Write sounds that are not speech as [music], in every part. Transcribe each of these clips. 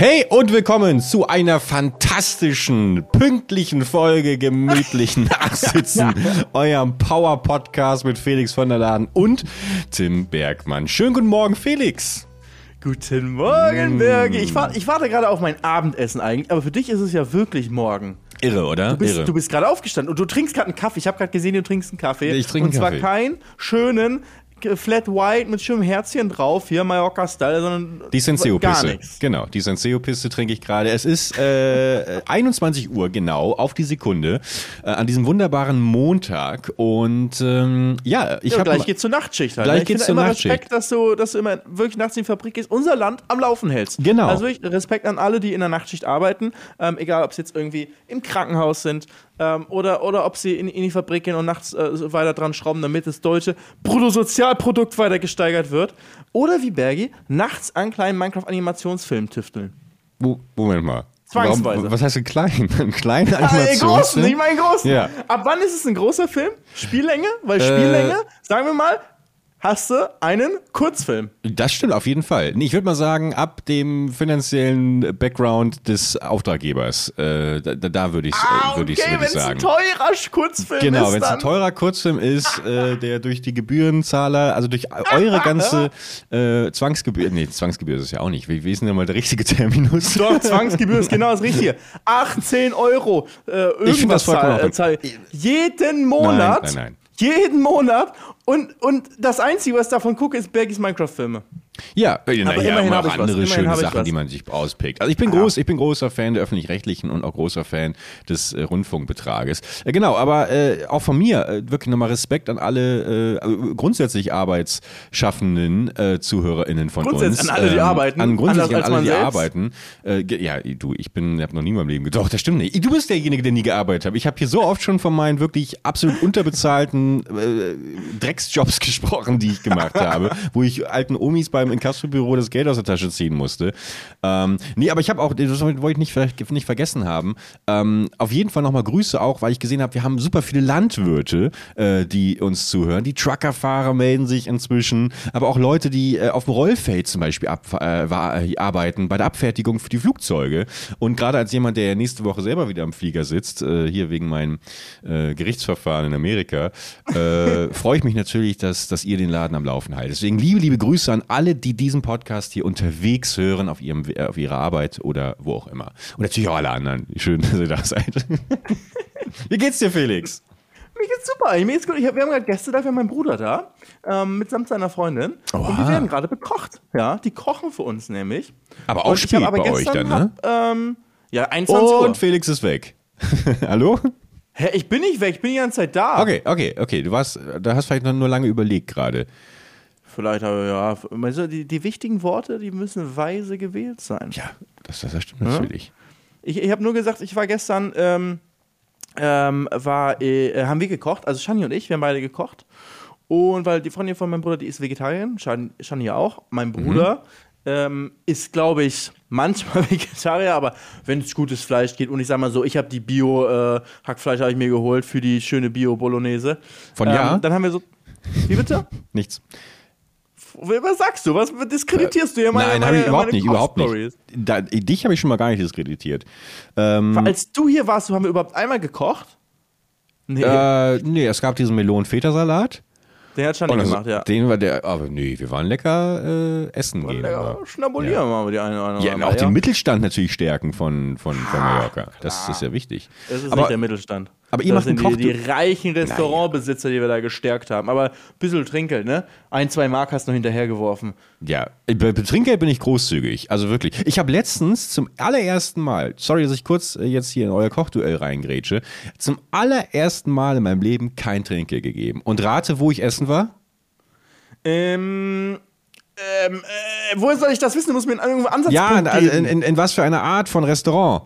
Hey und willkommen zu einer fantastischen, pünktlichen Folge gemütlichen [laughs] Nachsitzen, eurem Power-Podcast mit Felix von der Laden und Tim Bergmann. Schönen guten Morgen, Felix. Guten Morgen, Birgi. Ich, warte- ich warte gerade auf mein Abendessen eigentlich, aber für dich ist es ja wirklich morgen. Irre, oder? Du bist, bist gerade aufgestanden und du trinkst gerade einen Kaffee. Ich habe gerade gesehen, du trinkst einen Kaffee. Ich trinke Und einen zwar Kaffee. keinen schönen Flat White mit schönem Herzchen drauf, hier Mallorca-Style, sondern Die nichts. Genau, die Senseo-Piste trinke ich gerade. Es ist äh, 21 Uhr genau, auf die Sekunde, äh, an diesem wunderbaren Montag. Und ähm, ja, ich Ja, habe gleich geht's zur Nachtschicht halt. Gleich ne? ich geht's zur immer Nachtschicht. Respekt, dass du, dass du immer wirklich nachts in die Fabrik gehst, unser Land am Laufen hältst. Genau. Also wirklich Respekt an alle, die in der Nachtschicht arbeiten, ähm, egal ob sie jetzt irgendwie im Krankenhaus sind ähm, oder, oder ob sie in, in die Fabrik gehen und nachts äh, weiter dran schrauben, damit das deutsche Bruttosozialprodukt weiter gesteigert wird. Oder wie Bergi, nachts an kleinen Minecraft-Animationsfilmen tüfteln. Moment mal. Zwangsweise. Warum, was heißt denn klein? [laughs] Ein kleiner ey, großen, Animationsfilm? ich meine großen. Ja. Ab wann ist es ein großer Film? Spiellänge? Äh. Weil Spiellänge, sagen wir mal, hast du einen Kurzfilm. Das stimmt auf jeden Fall. Ich würde mal sagen, ab dem finanziellen Background des Auftraggebers, äh, da, da würde ich Ah, würd okay, würd wenn ich es ein sagen. teurer Kurzfilm Genau, ist, wenn es ein teurer Kurzfilm ist, äh, [laughs] der durch die Gebührenzahler, also durch eure ganze [laughs] äh, Zwangsgebühr, nee, Zwangsgebühr ist es ja auch nicht. Wie, wie ist denn mal der richtige Terminus? Doch, Zwangsgebühr ist [laughs] genau das Richtige. 18 Euro. Äh, irgendwas Ich das vollkommen äh, zahl- Jeden Monat. Nein, nein, nein. Jeden Monat. Und, und das Einzige, was ich davon gucke, ist Bergis Minecraft-Filme. Ja, na, ja immerhin aber auch ich was. andere Immerhin schöne Sachen, was. die man sich auspickt. Also ich bin groß, ich bin großer Fan der öffentlich-rechtlichen und auch großer Fan des äh, Rundfunkbetrages. Äh, genau, aber äh, auch von mir äh, wirklich nochmal Respekt an alle äh, also grundsätzlich arbeitsschaffenden äh, ZuhörerInnen von Grundsätzlich uns. an alle, die arbeiten. An grundsätzlich an alle, die selbst. arbeiten. Äh, ja, du, ich bin, habe noch nie in meinem Leben gedacht, das stimmt nicht. Du bist derjenige, der nie gearbeitet hat. Ich habe hier so oft schon von meinen wirklich absolut unterbezahlten äh, Drecksjobs [laughs] gesprochen, die ich gemacht [laughs] habe, wo ich alten Omis beim Inkassobüro das Geld aus der Tasche ziehen musste. Ähm, nee, aber ich habe auch, das wollte ich nicht, nicht vergessen haben, ähm, auf jeden Fall nochmal Grüße auch, weil ich gesehen habe, wir haben super viele Landwirte, äh, die uns zuhören. Die Truckerfahrer melden sich inzwischen, aber auch Leute, die äh, auf dem Rollfeld zum Beispiel ab, äh, äh, arbeiten, bei der Abfertigung für die Flugzeuge. Und gerade als jemand, der nächste Woche selber wieder am Flieger sitzt, äh, hier wegen meinem äh, Gerichtsverfahren in Amerika, [laughs] freue ich mich natürlich, dass, dass ihr den Laden am Laufen haltet. Deswegen liebe, liebe Grüße an alle, die diesen Podcast hier unterwegs hören, auf, ihrem, äh, auf ihrer Arbeit oder wo auch immer. Und natürlich auch alle anderen. Schön, [laughs] dass ihr da seid. [laughs] Wie geht's dir, Felix? Mir geht's super. Mir geht's gut. Hab, wir haben gerade Gäste da, wir haben meinen Bruder da, ähm, mitsamt seiner Freundin. Und Oha. die werden gerade bekocht. Ja, die kochen für uns nämlich. Aber auch Und spät aber bei euch dann, ne? Hab, ähm, ja, 21 Uhr. Und Felix ist weg. [laughs] Hallo? Hä, ich bin nicht weg, ich bin die ganze Zeit da. Okay, okay, okay. Du warst, da hast vielleicht noch nur lange überlegt gerade. Vielleicht, aber ja, die, die wichtigen Worte, die müssen weise gewählt sein. Ja, das, das stimmt natürlich. Ich, ich habe nur gesagt, ich war gestern, ähm, ähm, war, äh, haben wir gekocht, also Shani und ich, wir haben beide gekocht. Und weil die Freundin von meinem Bruder, die ist Vegetarierin, Shani, Shani ja auch. Mein Bruder ähm, ist, glaube ich, manchmal [laughs] Vegetarier, aber wenn es gutes Fleisch geht und ich sag mal so, ich habe die Bio-Hackfleisch habe ich mir geholt für die schöne Bio-Bolognese. Von ja? Ähm, dann haben wir so, wie bitte? Nichts. Was sagst du? Was diskreditierst du ja meine Nein, habe ich überhaupt nicht, überhaupt nicht. Da, dich habe ich schon mal gar nicht diskreditiert. Ähm, Als du hier warst, haben wir überhaupt einmal gekocht? Nee, äh, nee, es gab diesen Melonen-Feta-Salat. Den hat Shani Und also, gemacht, ja. Den war der, aber nee, wir waren lecker äh, essen gehen. Ja, aber- schnabulieren wir mal die eine oder andere. Ja, und auch den Mittelstand natürlich stärken von, von, von Mallorca. Das ist ja wichtig. Das ist aber, nicht der Mittelstand. Aber ihr das macht einen sind die, Koch- die reichen Restaurantbesitzer, die wir da gestärkt haben. Aber ein bisschen Trinkgeld, ne? Ein, zwei Mark hast du noch hinterhergeworfen. Ja, bei Trinkgeld bin ich großzügig. Also wirklich. Ich habe letztens zum allerersten Mal, sorry, dass ich kurz äh, jetzt hier in euer Kochduell reingrätsche, zum allerersten Mal in meinem Leben kein Trinkgeld gegeben. Und rate, wo ich essen war? Ähm, ähm, äh, woher soll ich das wissen? Du musst mir einen Ansatzpunkt Ja, also geben. in, in, in was für eine Art von Restaurant?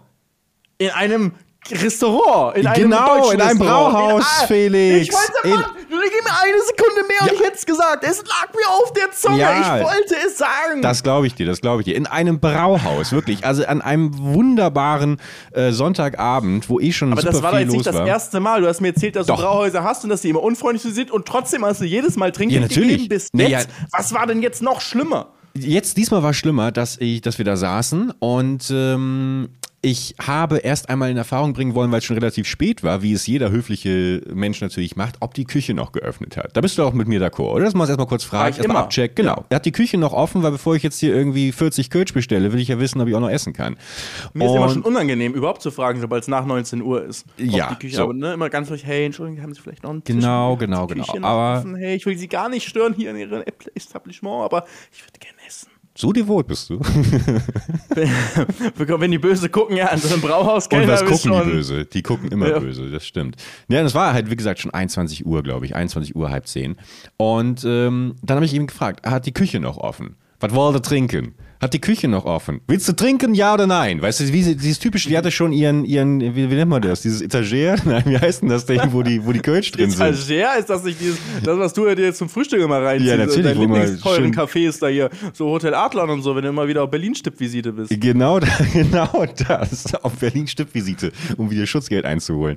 in einem Restaurant. In einem Genau, in einem Restaurant. Brauhaus, ah, Felix. Ich wollte, In- Mann, du gib mir eine Sekunde mehr und Ja. ich hätte es gesagt. Es lag mir auf der Zunge. Ja. Ich wollte es sagen. Das glaube ich dir, das glaube ich dir. In einem Brauhaus, wirklich. Also an einem wunderbaren äh, Sonntagabend, wo eh schon Aber super das war doch viel jetzt los nicht das war. erste Mal. Du hast mir erzählt, dass Doch. du Brauhäuser hast und dass die immer unfreundlich sind und trotzdem hast du jedes Mal Trinkgeld Ja, natürlich. gegeben bis Nee, jetzt. ja. Was war denn jetzt noch schlimmer? jetzt, diesmal war es schlimmer, dass, ich, dass wir da saßen und ähm, ich habe erst einmal in Erfahrung bringen wollen, weil es schon relativ spät war, wie es jeder höfliche Mensch natürlich macht, ob die Küche noch geöffnet hat. Da bist du auch mit mir d'accord, oder? Das muss erstmal kurz fragen, erstmal abchecken. Genau. Ja. Hat die Küche noch offen, weil bevor ich jetzt hier irgendwie 40 Kölsch bestelle, will ich ja wissen, ob ich auch noch essen kann. Mir und ist immer schon unangenehm, überhaupt zu fragen, sobald es nach 19 Uhr ist. Ja. Die Küche, so. aber ne, immer ganz ruhig, hey, Entschuldigung, haben Sie vielleicht noch einen Tisch? Genau, genau, genau. Aber offen? hey, ich will Sie gar nicht stören hier in Ihrem Etablissement, aber ich würde gerne essen. So devot bist du. [laughs] Wenn die böse gucken, ja, an so einem Brauhaus Und was gucken die böse? Die gucken immer ja. böse, das stimmt. Ja, das war halt, wie gesagt, schon 21 Uhr, glaube ich. 21 Uhr, halb zehn. Und ähm, dann habe ich ihn gefragt, hat die Küche noch offen? Was wollt ihr trinken? Hat die Küche noch offen? Willst du trinken, ja oder nein? Weißt du, wie sie, dieses typische, die hatte schon ihren, ihren wie, wie nennt man das? Dieses Etagere? [laughs] Nein, wie heißt denn das Ding, wo die, wo die Kölsch drin sind? Etagere ist das nicht dieses, das, was du dir jetzt zum Frühstück immer reinziehst? Ja, natürlich. Deine Lieblingsteuren Cafés da hier, so Hotel Adlon und so, wenn du immer wieder auf Berlin-Stippvisite bist. Genau, [laughs] genau das, auf Berlin-Stippvisite, um wieder Schutzgeld einzuholen.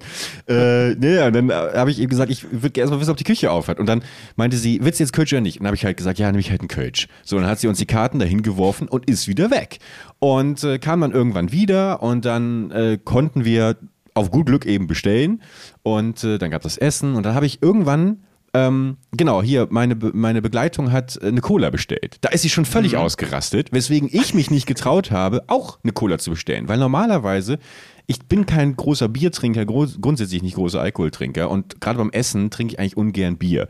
Äh, naja, dann habe ich eben gesagt, ich würde erst mal wissen, ob die Küche auf hat. Und dann meinte sie, willst du jetzt Kölsch oder nicht? Und dann habe ich halt gesagt, ja, nehme ich halt einen Kölsch. So, dann hat sie uns die Karten dahin geworfen und ist wieder weg. Und äh, kam dann irgendwann wieder und dann äh, konnten wir auf gut Glück eben bestellen. Und äh, dann gab es das Essen und dann habe ich irgendwann ähm, genau, hier, meine, Be meine Begleitung hat äh, eine Cola bestellt. Da ist sie schon völlig mhm. ausgerastet, weswegen ich mich nicht getraut habe, auch eine Cola zu bestellen. Weil normalerweise, ich bin kein großer Biertrinker, groß, grundsätzlich nicht großer Alkoholtrinker und gerade beim Essen trinke ich eigentlich ungern Bier.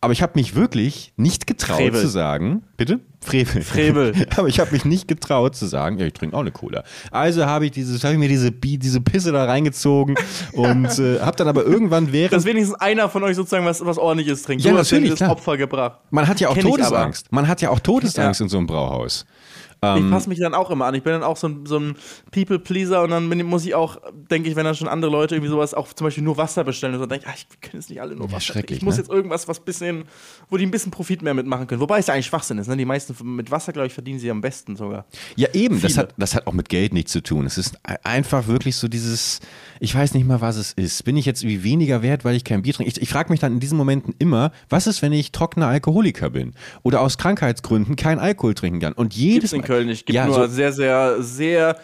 Aber ich habe mich wirklich nicht getraut Frevel. zu sagen, bitte? Frevel. Frevel. [laughs] Aber ich habe mich nicht getraut zu sagen, ja, ich trinke auch eine Cola. Also habe ich, dieses, hab ich mir diese, diese Pisse da reingezogen [laughs] und äh, habe dann aber irgendwann während... Dass wenigstens einer von euch sozusagen was, was ordentliches trinkt. Ja, du natürlich, hast das Opfer gebracht. Man hat ja auch Kenn Todesangst. Man hat ja auch Todesangst ja. in so einem Brauhaus. Ich ähm, passe mich dann auch immer an. Ich bin dann auch so ein, so ein People-Pleaser und dann bin, muss ich auch, denke ich, wenn dann schon andere Leute irgendwie sowas, auch zum Beispiel nur Wasser bestellen, und so denke ich, ah, ich kann jetzt nicht alle nur Wasser. Ja, ich muss ne? jetzt irgendwas, was bisschen, wo die ein bisschen Profit mehr mitmachen können. Wobei es ja eigentlich Schwachsinn ist. Ne? Die meisten mit Wasser, glaube ich, verdienen sie am besten sogar. Ja, eben. Das hat, das hat auch mit Geld nichts zu tun. Es ist einfach wirklich so dieses, ich weiß nicht mal, was es ist. Bin ich jetzt irgendwie weniger wert, weil ich kein Bier trinke? Ich, ich frage mich dann in diesen Momenten immer, was ist, wenn ich trockener Alkoholiker bin oder aus Krankheitsgründen kein Alkohol trinken kann? Und jedes in Köln nicht. Gibt ja, nur so sehr, sehr, sehr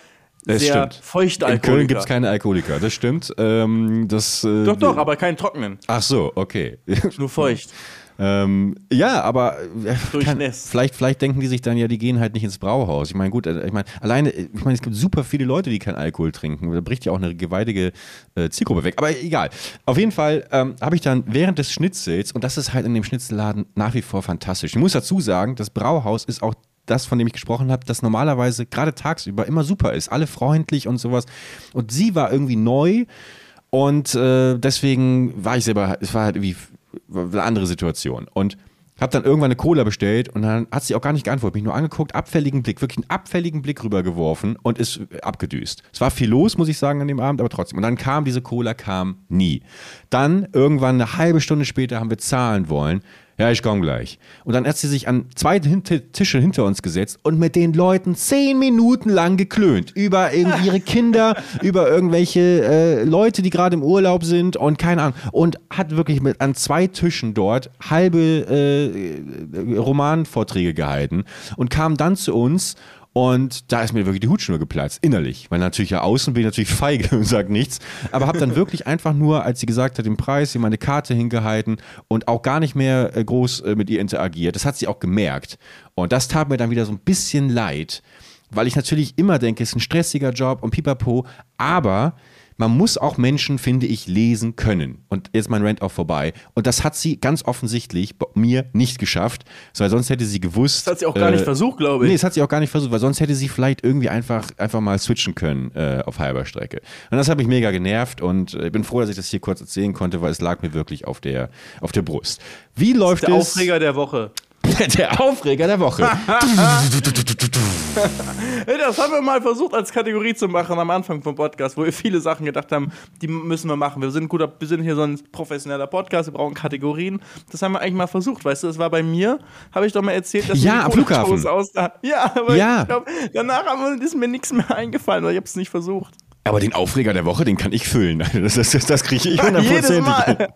das sehr stimmt. feuchte Alkoholiker. In Köln gibt es keine Alkoholiker, das stimmt. Ähm, das, äh, doch, doch, aber keinen trockenen. Ach so, okay. Nur feucht. [laughs] Ähm, ja, aber äh, kann, vielleicht, vielleicht denken die sich dann ja, die gehen halt nicht ins Brauhaus. Ich meine, gut, äh, ich meine, alleine, ich meine, es gibt super viele Leute, die keinen Alkohol trinken. Da bricht ja auch eine gewaltige äh, Zielgruppe weg. Aber egal. Auf jeden Fall ähm, habe ich dann während des Schnitzels, und das ist halt in dem Schnitzelladen nach wie vor fantastisch. Ich muss dazu sagen, das Brauhaus ist auch das, von dem ich gesprochen habe, das normalerweise gerade tagsüber immer super ist. Alle freundlich und sowas. Und sie war irgendwie neu. Und äh, deswegen war ich selber, es war halt irgendwie eine andere Situation. Und habe dann irgendwann eine Cola bestellt und dann hat sie auch gar nicht geantwortet, mich nur angeguckt, abfälligen Blick, wirklich einen abfälligen Blick rübergeworfen und ist abgedüst. Es war viel los, muss ich sagen, an dem Abend, aber trotzdem. Und dann kam diese Cola, kam nie. Dann irgendwann eine halbe Stunde später haben wir zahlen wollen. Ja, ich komme gleich. Und dann hat sie sich an zwei Tische hinter uns gesetzt und mit den Leuten zehn Minuten lang geklönt. Über irgendwie ihre [laughs] Kinder, über irgendwelche äh, Leute, die gerade im Urlaub sind und keine Ahnung. Und hat wirklich mit an zwei Tischen dort halbe äh, Romanvorträge gehalten und kam dann zu uns und da ist mir wirklich die Hutschnur geplatzt, innerlich. Weil natürlich ja außen bin ich natürlich [laughs] feige und sage nichts. Aber habe dann wirklich einfach nur, als sie gesagt hat, den Preis, ihr meine Karte hingehalten und auch gar nicht mehr äh, groß äh, mit ihr interagiert. Das hat sie auch gemerkt. Und das tat mir dann wieder so ein bisschen leid, weil ich natürlich immer denke, es ist ein stressiger Job und pipapo. Aber man muss auch Menschen, finde ich, lesen können. Und jetzt mein Rant auch vorbei. Und das hat sie ganz offensichtlich bei mir nicht geschafft, weil sonst hätte sie gewusst. Das hat sie auch gar äh, nicht versucht, glaube ich. Nee, das hat sie auch gar nicht versucht, weil sonst hätte sie vielleicht irgendwie einfach, einfach mal switchen können äh, auf halber Strecke. Und das hat mich mega genervt und ich bin froh, dass ich das hier kurz erzählen konnte, weil es lag mir wirklich auf der, auf der Brust. Wie läuft der es? Der Aufreger der Woche. Der Aufreger der Woche. [laughs] das haben wir mal versucht als Kategorie zu machen am Anfang vom Podcast, wo wir viele Sachen gedacht haben, die müssen wir machen. Wir sind, guter, wir sind hier so ein professioneller Podcast, wir brauchen Kategorien. Das haben wir eigentlich mal versucht, weißt du, das war bei mir, habe ich doch mal erzählt, dass ja, am Flughafen. Aus, ja, aber ja. ich glaube, danach ist mir nichts mehr eingefallen, weil ich habe es nicht versucht. Aber den Aufreger der Woche, den kann ich füllen. [laughs] Das, das, das, kriege ich hundertprozentig. [laughs]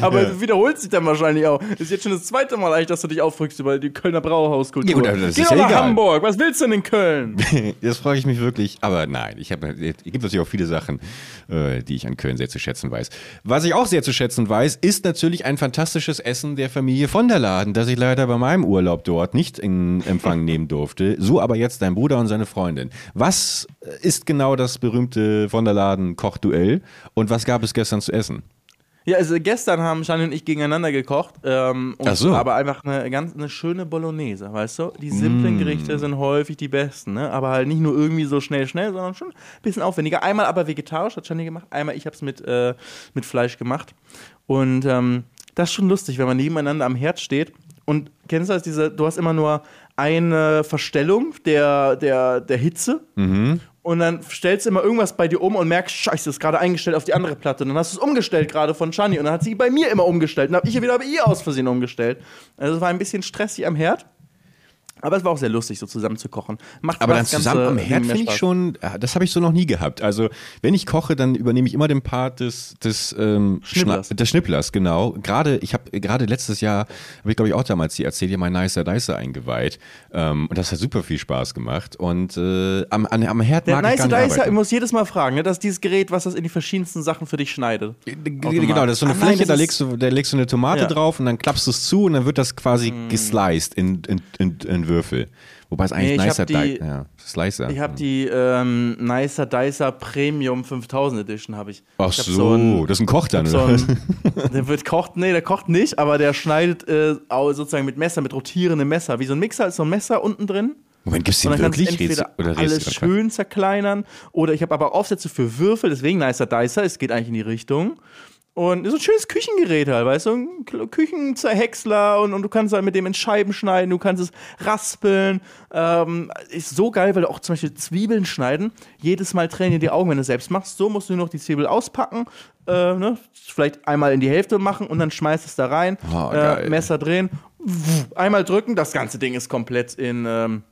Aber Ja. wiederholt sich dann wahrscheinlich auch. Ist jetzt schon das zweite Mal eigentlich, dass du dich aufrückst über die Kölner Brauhauskultur. Ja, gut, aber das Geh ist ja nach egal. Hamburg. Was willst du denn in Köln? [laughs] Das frage ich mich wirklich. Aber nein, ich habe, es gibt natürlich auch viele Sachen, äh, die ich an Köln sehr zu schätzen weiß. Was ich auch sehr zu schätzen weiß, ist natürlich ein fantastisches Essen der Familie von der Laden, das ich leider bei meinem Urlaub dort nicht in Empfang nehmen [laughs] durfte. So aber jetzt dein Bruder und seine Freundin. Was ist genau das berühmte von der Laden Kochduell und was gab es gestern zu essen? Ja, also gestern haben Shani und ich gegeneinander gekocht. Ähm, und Ach so. Aber einfach eine ganz eine schöne Bolognese, weißt du? Die simplen Mm. Gerichte sind häufig die besten, ne? Aber halt nicht nur irgendwie so schnell, schnell, sondern schon ein bisschen aufwendiger. Einmal aber vegetarisch hat Shani gemacht, einmal ich habe es mit, äh, mit Fleisch gemacht. Und ähm, das ist schon lustig, wenn man nebeneinander am Herd steht. Und kennst du das, diese, du hast immer nur eine Verstellung der, der, der Hitze und dann stellst du immer irgendwas bei dir um und merkst, scheiße, das ist gerade eingestellt auf die andere Platte. Und dann hast du es umgestellt gerade von Shani und dann hat sie bei mir immer umgestellt. Und dann habe ich wieder bei ihr aus Versehen umgestellt. Also es war ein bisschen stressig am Herd. Aber es war auch sehr lustig, so zusammen zu kochen. Macht Aber dann zusammen am Herd Ding mehr finde ich schon, äh, das habe ich so noch nie gehabt. Also wenn ich koche, dann übernehme ich immer den Part des, des ähm, Schnipplers. Schna- des Schnipplers, genau. Gerade, ich habe gerade letztes Jahr, habe ich glaube ich auch damals die erzählt, ja mein Nicer Dicer eingeweiht. Ähm, und das hat super viel Spaß gemacht. Und äh, am, an, am Herd Der mag Nice ich gar nicht Dicer, ich muss jedes Mal fragen, ne? das ist dieses Gerät, was das in die verschiedensten Sachen für dich schneidet. Genau, das ist so eine Ah, nein, Fläche, das da legst, du, da legst du eine Tomate Ja. drauf und dann klappst du es zu und dann wird das quasi Mm. gesliced in, in, in, in Würfel. Wobei es eigentlich Nee, Nicer hab die- Di- ja, Slicer. Ich habe die ähm, Nicer Dicer Premium 5000 Edition habe ich. Ach ich hab so, ein- das ist ein Koch dann, so oder? ein, der wird kocht, nee, der kocht nicht, aber der schneidet äh, sozusagen mit Messer, mit rotierendem Messer. Wie so ein Mixer ist so ein Messer unten drin. Moment, gibt's Und den wirklich? entweder oder alles schön zerkleinern oder ich habe aber Aufsätze für Würfel, deswegen Nicer Dicer, es geht eigentlich in die Richtung. Und so ein schönes Küchengerät halt, weißt du, ein Küchenzerhäcksler und, und du kannst halt mit dem in Scheiben schneiden, du kannst es raspeln. Ähm, ist so geil, weil du auch zum Beispiel Zwiebeln schneiden, jedes Mal tränen dir die Augen, wenn du es selbst machst. So musst du nur noch die Zwiebel auspacken, äh, ne? vielleicht einmal in die Hälfte machen und dann schmeißt es da rein, Oh, äh, Messer drehen, einmal drücken, das ganze Ding ist komplett in... Ähm,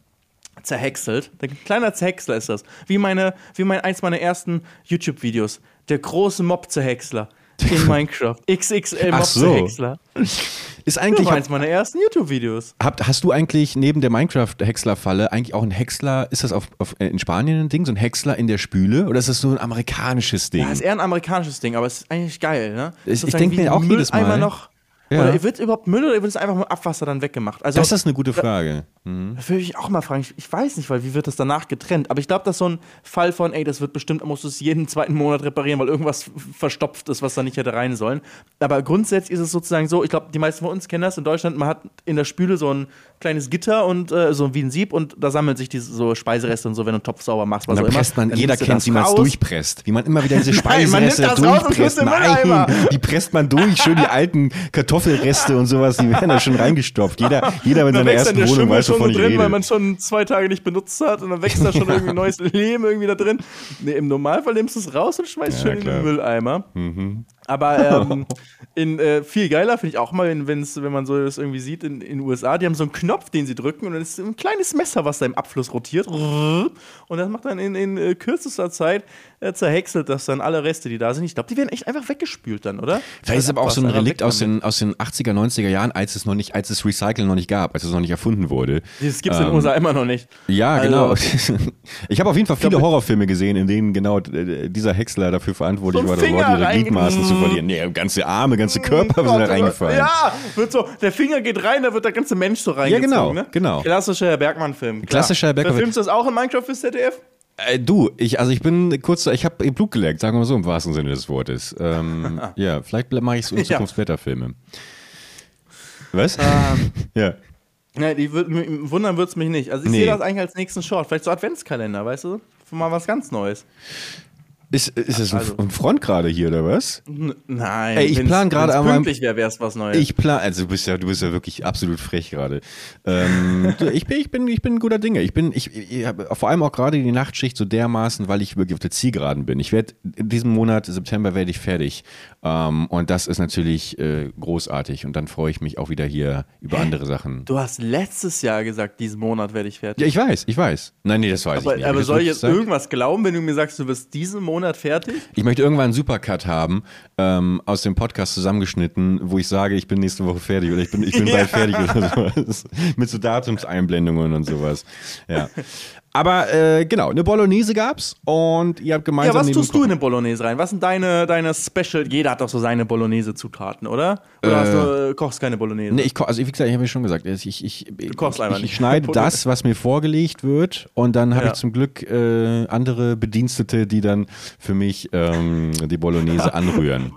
zerhäckselt. Ein kleiner Zerhäcksler ist das. Wie meine, wie mein eins meiner ersten YouTube-Videos. Der große Mob-Zerhäcksler [laughs] in Minecraft. XXL Ach so. Mob-Zerhäcksler. Ist Das eigentlich, war eins meiner ersten YouTube-Videos. hast du eigentlich neben der Minecraft-Häcksler-Falle eigentlich auch einen Häcksler, ist das auf, auf, äh, in Spanien ein Ding, so ein Häcksler in der Spüle? Oder ist das so ein amerikanisches Ding? Ja, ist eher ein amerikanisches Ding, aber es ist eigentlich geil, ne? Ich- ich Sozusagen denk wie mir auch ein jedes Mal. Noch. Ja. Oder wird überhaupt Müll oder wird es einfach mit Abwasser dann weggemacht? Also, das ist eine gute Frage. Das würde ich auch mal fragen. Ich, ich weiß nicht, weil wie wird das danach getrennt? Aber ich glaube, das ist so ein Fall von, ey, das wird bestimmt, musst du es jeden zweiten Monat reparieren, weil irgendwas verstopft ist, was da nicht hätte rein sollen. Aber grundsätzlich ist es sozusagen so, ich glaube, die meisten von uns kennen das in Deutschland, man hat in der Spüle so ein kleines Gitter und äh, so wie ein Sieb und da sammeln sich diese so Speisereste und so, wenn du einen Topf sauber machst. Und Was dann auch immer. presst man, Dann jeder kennt, wie man es durchpresst. Wie man immer wieder diese [laughs] Nein, man Speisereste und durchpresst. in. Nein, die presst man durch. Schön die alten Kartoffelreste und sowas, die werden da schon reingestopft. Jeder, jeder mit seiner ersten Wohnung Schimmel weiß, schon wovon so ich drin, weil rede. man schon zwei Tage nicht benutzt hat und dann wächst da schon irgendwie [laughs] neues Leben irgendwie da drin. Nee, im Normalfall nimmst du es raus und schmeißt Ja, schön in klar. den Mülleimer. Aber [laughs] ähm, in, äh, viel geiler finde ich auch mal, wenn, wenn's, wenn man so das irgendwie sieht in den USA, die haben so einen Knopf, den sie drücken und dann ist ein kleines Messer, was da im Abfluss rotiert. Und das macht dann in, in äh, kürzester Zeit, äh, zerhäckselt das dann alle Reste, die da sind. Ich glaube, die werden echt einfach weggespült dann, oder? Vielleicht ist aber auch so ein Relikt aus den, aus den 80er, 90er Jahren, als es noch nicht, als es Recyceln noch nicht gab, als es noch nicht erfunden wurde. Das gibt es in Ähm, den USA immer noch nicht. Ja, Also- genau. [laughs] Ich habe auf jeden Fall viele glaub, Horrorfilme gesehen, in denen genau äh, dieser Häcksler dafür verantwortlich So war, dort ihre Gliedmaßen zu verlieren. Nee, ganze Arme, ganze Körper sind da Gott, reingefallen. Ja, wird so, der Finger geht rein, da wird der ganze Mensch so reingezogen. genau, ne? genau. Klassischer Herr Bergmann-Film. Klassischer Herr Bergmann- Verfilmst du das auch in Minecraft fürs ZDF? Äh, du, ich, also ich bin kurz, ich habe Blut geleckt, sagen wir mal so im wahrsten Sinne des Wortes. Ähm, [laughs] ja, vielleicht mache ich so in Ja. Zukunft Wetterfilme. Was? Ähm, [laughs] ja. Ne, die würd, wundern wird es mich nicht. Also ich Nee. sehe das eigentlich als nächsten Short. Vielleicht so Adventskalender, weißt du? Für mal was ganz Neues. Ist, ist das ein, Also- ein Front gerade hier oder was? Nein. Ey, ich plan gerade meinem- pünktlich wäre, es was Neues. Ich plan, also du bist ja, du bist ja wirklich absolut frech gerade. Ähm, [laughs] ich bin, ich bin, ich bin ein guter Dinge. Ich bin, ich, ich vor allem auch gerade die Nachtschicht so dermaßen, weil ich wirklich auf der Zielgeraden bin. Ich werde in diesem Monat September werde ich fertig ähm, und das ist natürlich äh, großartig und dann freue ich mich auch wieder hier über andere Sachen. du hast letztes Jahr gesagt, diesen Monat werde ich fertig. Ja, ich weiß, ich weiß. Nein, nee, das weiß aber ich nicht. aber soll ich jetzt sagen? irgendwas glauben, wenn du mir sagst, du wirst diesen Monat fertig? Ich möchte irgendwann einen Supercut haben, ähm, aus dem Podcast zusammengeschnitten, wo ich sage, ich bin nächste Woche fertig oder ich bin, ich bin [laughs] bald fertig oder sowas. Mit so Datumseinblendungen und sowas. Ja. Aber äh, genau, eine Bolognese gab's und ihr habt Ja, gemeinsam was neben tust du in eine Bolognese rein? Was sind deine, deine Special? Jeder hat doch so seine Bolognese-Zutaten, oder? Oder hast du, äh, kochst keine Bolognese? Nee, ich ko- also wie gesagt, ich habe ja schon gesagt, ich, ich, ich, kochst ich, ich, nicht. schneide [laughs] das, was mir vorgelegt wird und dann habe Ja. ich zum Glück äh, andere Bedienstete, die dann für mich ähm, die Bolognese [laughs] anrühren.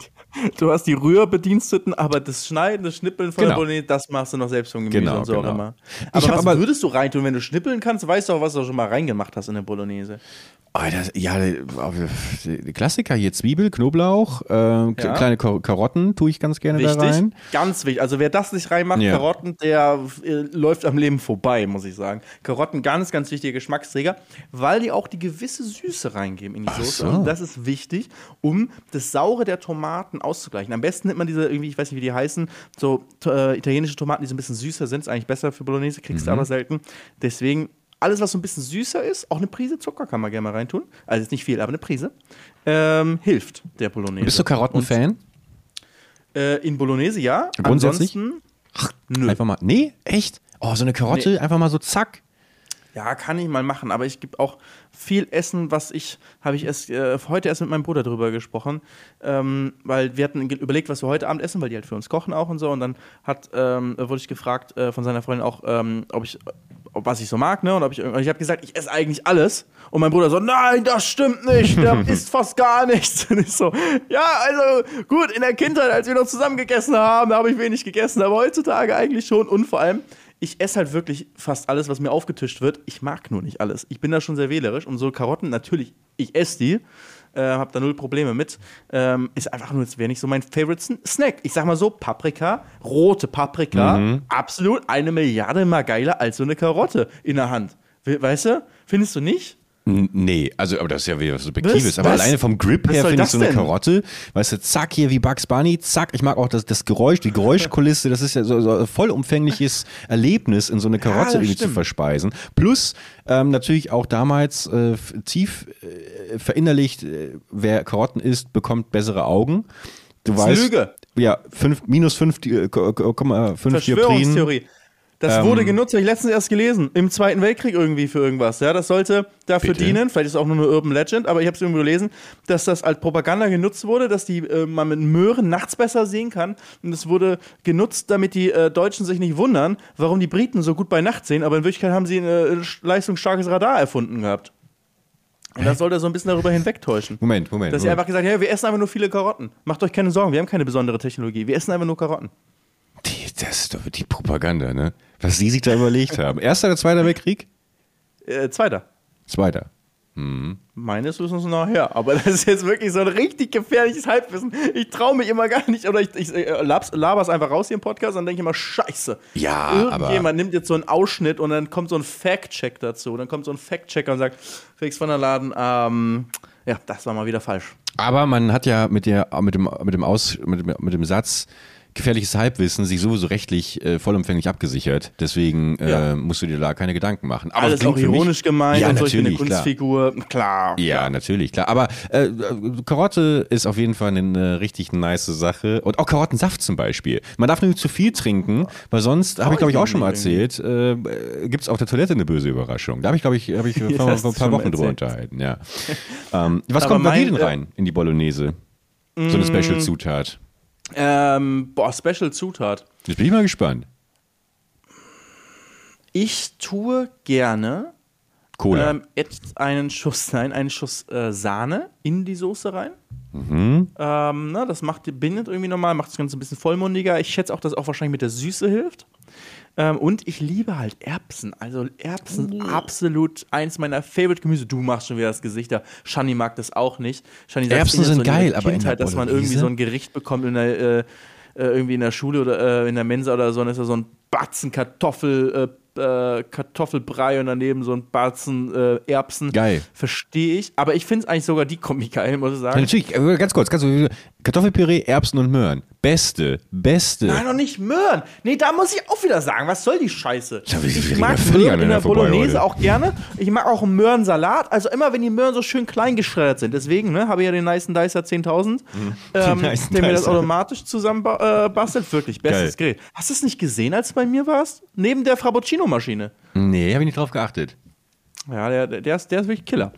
Du hast die Rührbediensteten, aber das Schneiden, das Schnippeln von Genau. der Bolognese, das machst du noch selbst vom Gemüse Genau, und so genau. auch immer. Ich Aber hab was aber- würdest du reintun, wenn du schnippeln kannst? Weißt du auch, was du schon mal reingemacht hast in eine Bolognese? Oh, das, ja, die Klassiker hier, Zwiebel, Knoblauch, äh, Ja. kleine Kar Karotten tue ich ganz gerne da Wichtig, rein. ganz wichtig. Also wer das nicht reinmacht, Ja. Karotten, der äh, läuft am Leben vorbei, muss ich sagen. Karotten, ganz, ganz wichtiger Geschmacksträger, weil die auch die gewisse Süße reingeben in die Soße. so. Und das ist wichtig, um das Saure der Tomaten auszugleichen. Am besten nimmt man diese, irgendwie, ich weiß nicht, wie die heißen, so äh, italienische Tomaten, die so ein bisschen süßer sind. Ist eigentlich besser für Bolognese, kriegst Mhm. du aber selten. Deswegen alles, was so ein bisschen süßer ist, auch eine Prise Zucker kann man gerne mal reintun. Also jetzt nicht viel, aber eine Prise. Ähm, hilft der Bolognese. Bist du Karottenfan? Äh, in Bolognese ja. Grundsätzlich? Ansonsten, nö. Einfach mal. Nee, echt? Oh, so eine Karotte, Nee. einfach mal so zack. Ja, kann ich mal machen, aber ich gebe auch viel Essen, was ich, habe ich erst, äh, heute erst mit meinem Bruder drüber gesprochen, ähm, weil wir hatten überlegt, was wir heute Abend essen, weil die halt für uns kochen auch und so. Und dann hat, ähm, wurde ich gefragt äh, von seiner Freundin auch, ähm, ob ich, ob, was ich so mag, ne, und ob ich, und ich habe gesagt, ich esse eigentlich alles. Und mein Bruder so, nein, das stimmt nicht, der [laughs] isst fast gar nichts. Und ich so, ja, also gut, in der Kindheit, als wir noch zusammen gegessen haben, da habe ich wenig gegessen, aber heutzutage eigentlich schon. Und vor allem, ich esse halt wirklich fast alles, was mir aufgetischt wird. Ich mag nur nicht alles. Ich bin da schon sehr wählerisch und so Karotten, natürlich, ich esse die, äh, habe da null Probleme mit. Ähm, ist einfach nur, jetzt wäre nicht so mein Favorite Sn- Snack. Ich sag mal so, Paprika, rote Paprika, absolut eine Milliarde mal geiler als so eine Karotte in der Hand. We weißt du? Findest du nicht? Nee, also, aber das ist ja wieder was Subjektives. Was? Aber Was? alleine vom Grip her finde ich so eine denn? Karotte, weißt du, zack, hier wie Bugs Bunny, zack. Ich mag auch das, das Geräusch, die Geräuschkulisse, das ist ja so, so ein vollumfängliches Erlebnis, in so eine Karotte das irgendwie zu verspeisen. Plus ähm, natürlich auch damals äh, tief äh, verinnerlicht, äh, wer Karotten isst, bekommt bessere Augen. Du Das weißt. Lüge. Ja, fünf, minus fünf, Di- äh, fünf Dioptrien. Das Ähm, wurde genutzt, habe ich letztens erst gelesen, im Zweiten Weltkrieg irgendwie für irgendwas. Ja, das sollte dafür Bitte? dienen, vielleicht ist es auch nur eine Urban Legend, aber ich habe es irgendwo gelesen, dass das als Propaganda genutzt wurde, dass die äh, man mit Möhren nachts besser sehen kann. Und es wurde genutzt, damit die äh, Deutschen sich nicht wundern, warum die Briten so gut bei Nacht sehen, aber in Wirklichkeit haben sie ein äh, leistungsstarkes Radar erfunden gehabt. Und das sollte so ein bisschen darüber hinwegtäuschen. Moment, Moment. Dass sie einfach gesagt haben, ja, wir essen einfach nur viele Karotten. Macht euch keine Sorgen, wir haben keine besondere Technologie. Wir essen einfach nur Karotten. Die, das ist doch die Propaganda, ne? Was die sich da überlegt haben. Erster oder Zweiter Weltkrieg? Äh, zweiter. Zweiter. Meines Wissens nachher. Aber das ist jetzt wirklich so ein richtig gefährliches Halbwissen. Ich traue mich immer gar nicht. Oder ich, ich äh, lab's- laber's einfach raus hier im Podcast und denke immer, scheiße. Ja, Irgendjemand aber- nimmt jetzt so einen Ausschnitt und dann kommt so ein Fact-Check dazu. Dann kommt so ein Fact-Checker und sagt, Felix von der Laden, ähm, ja, das war mal wieder falsch. Aber man hat ja mit, der, mit, dem, mit, dem, Aus, mit, dem, mit dem Satz gefährliches Halbwissen sich sowieso rechtlich äh, vollumfänglich abgesichert. Deswegen äh, Ja. musst du dir da keine Gedanken machen. Aber Alles auch ironisch gemeint Ja, und so, ich bin eine natürlich, klar. Kunstfigur. Klar. Ja, natürlich, klar. Aber äh, äh, Karotte ist auf jeden Fall eine richtig nice Sache. Und auch Karottensaft zum Beispiel. Man darf nicht zu viel trinken, weil sonst, habe ich glaube ich auch schon mal erzählt, äh, gibt es auf der Toilette eine böse Überraschung. Da habe ich glaube ich, hab ich [laughs] vor, vor ein paar Wochen drüber unterhalten. Ja. [laughs] ähm, was Aber kommt bei dir denn äh, rein in die Bolognese? So eine Special-Zutat. Ähm, boah, Special-Zutat. Jetzt bin ich mal gespannt. Ich tue gerne Cola. Ähm, einen Schuss, [laughs] nein, einen Schuss äh, Sahne in die Soße rein. Mhm. Ähm, na, das macht, bindet irgendwie nochmal, macht das Ganze ein bisschen vollmundiger. Ich schätze auch, dass auch wahrscheinlich mit der Süße hilft. Ähm, und ich liebe halt Erbsen. Also Erbsen, absolut eins meiner Favorite Gemüse. Du machst schon wieder das Gesicht da. Shani mag das auch nicht. Shani sagt, Erbsen in sind in der geil, aber in Kindheit, der dass man irgendwie so ein Gericht bekommt in der, äh, äh, irgendwie in der Schule oder äh, in der Mensa oder so, dann ist da so ein Batzen Kartoffel, äh, äh, Kartoffelbrei und daneben so ein Batzen äh, Erbsen. Geil. Verstehe ich. Aber ich finde es eigentlich sogar die Kombi geil, muss ich Ja, sagen. natürlich, äh, ganz kurz, ganz kurz. Kartoffelpüree, Erbsen und Möhren. Beste, beste. Nein, noch nicht Möhren. Nee, da muss ich auch wieder sagen, was soll die Scheiße? Wir ich reden mag Möhren in der Bolognese heute. auch gerne. Ich mag auch einen Möhrensalat. Also immer, wenn die Möhren so schön klein geschreddert sind. Deswegen ne, habe ich ja den Nice Dicer 10.000, ähm, Nice der mir das automatisch zusammen äh, bastelt. Wirklich, bestes Geil. Gerät. Hast du es nicht gesehen, als du bei mir warst? Neben der Frappuccino-Maschine. Nee, habe ich nicht drauf geachtet. Ja, der, der, ist, der ist wirklich Killer.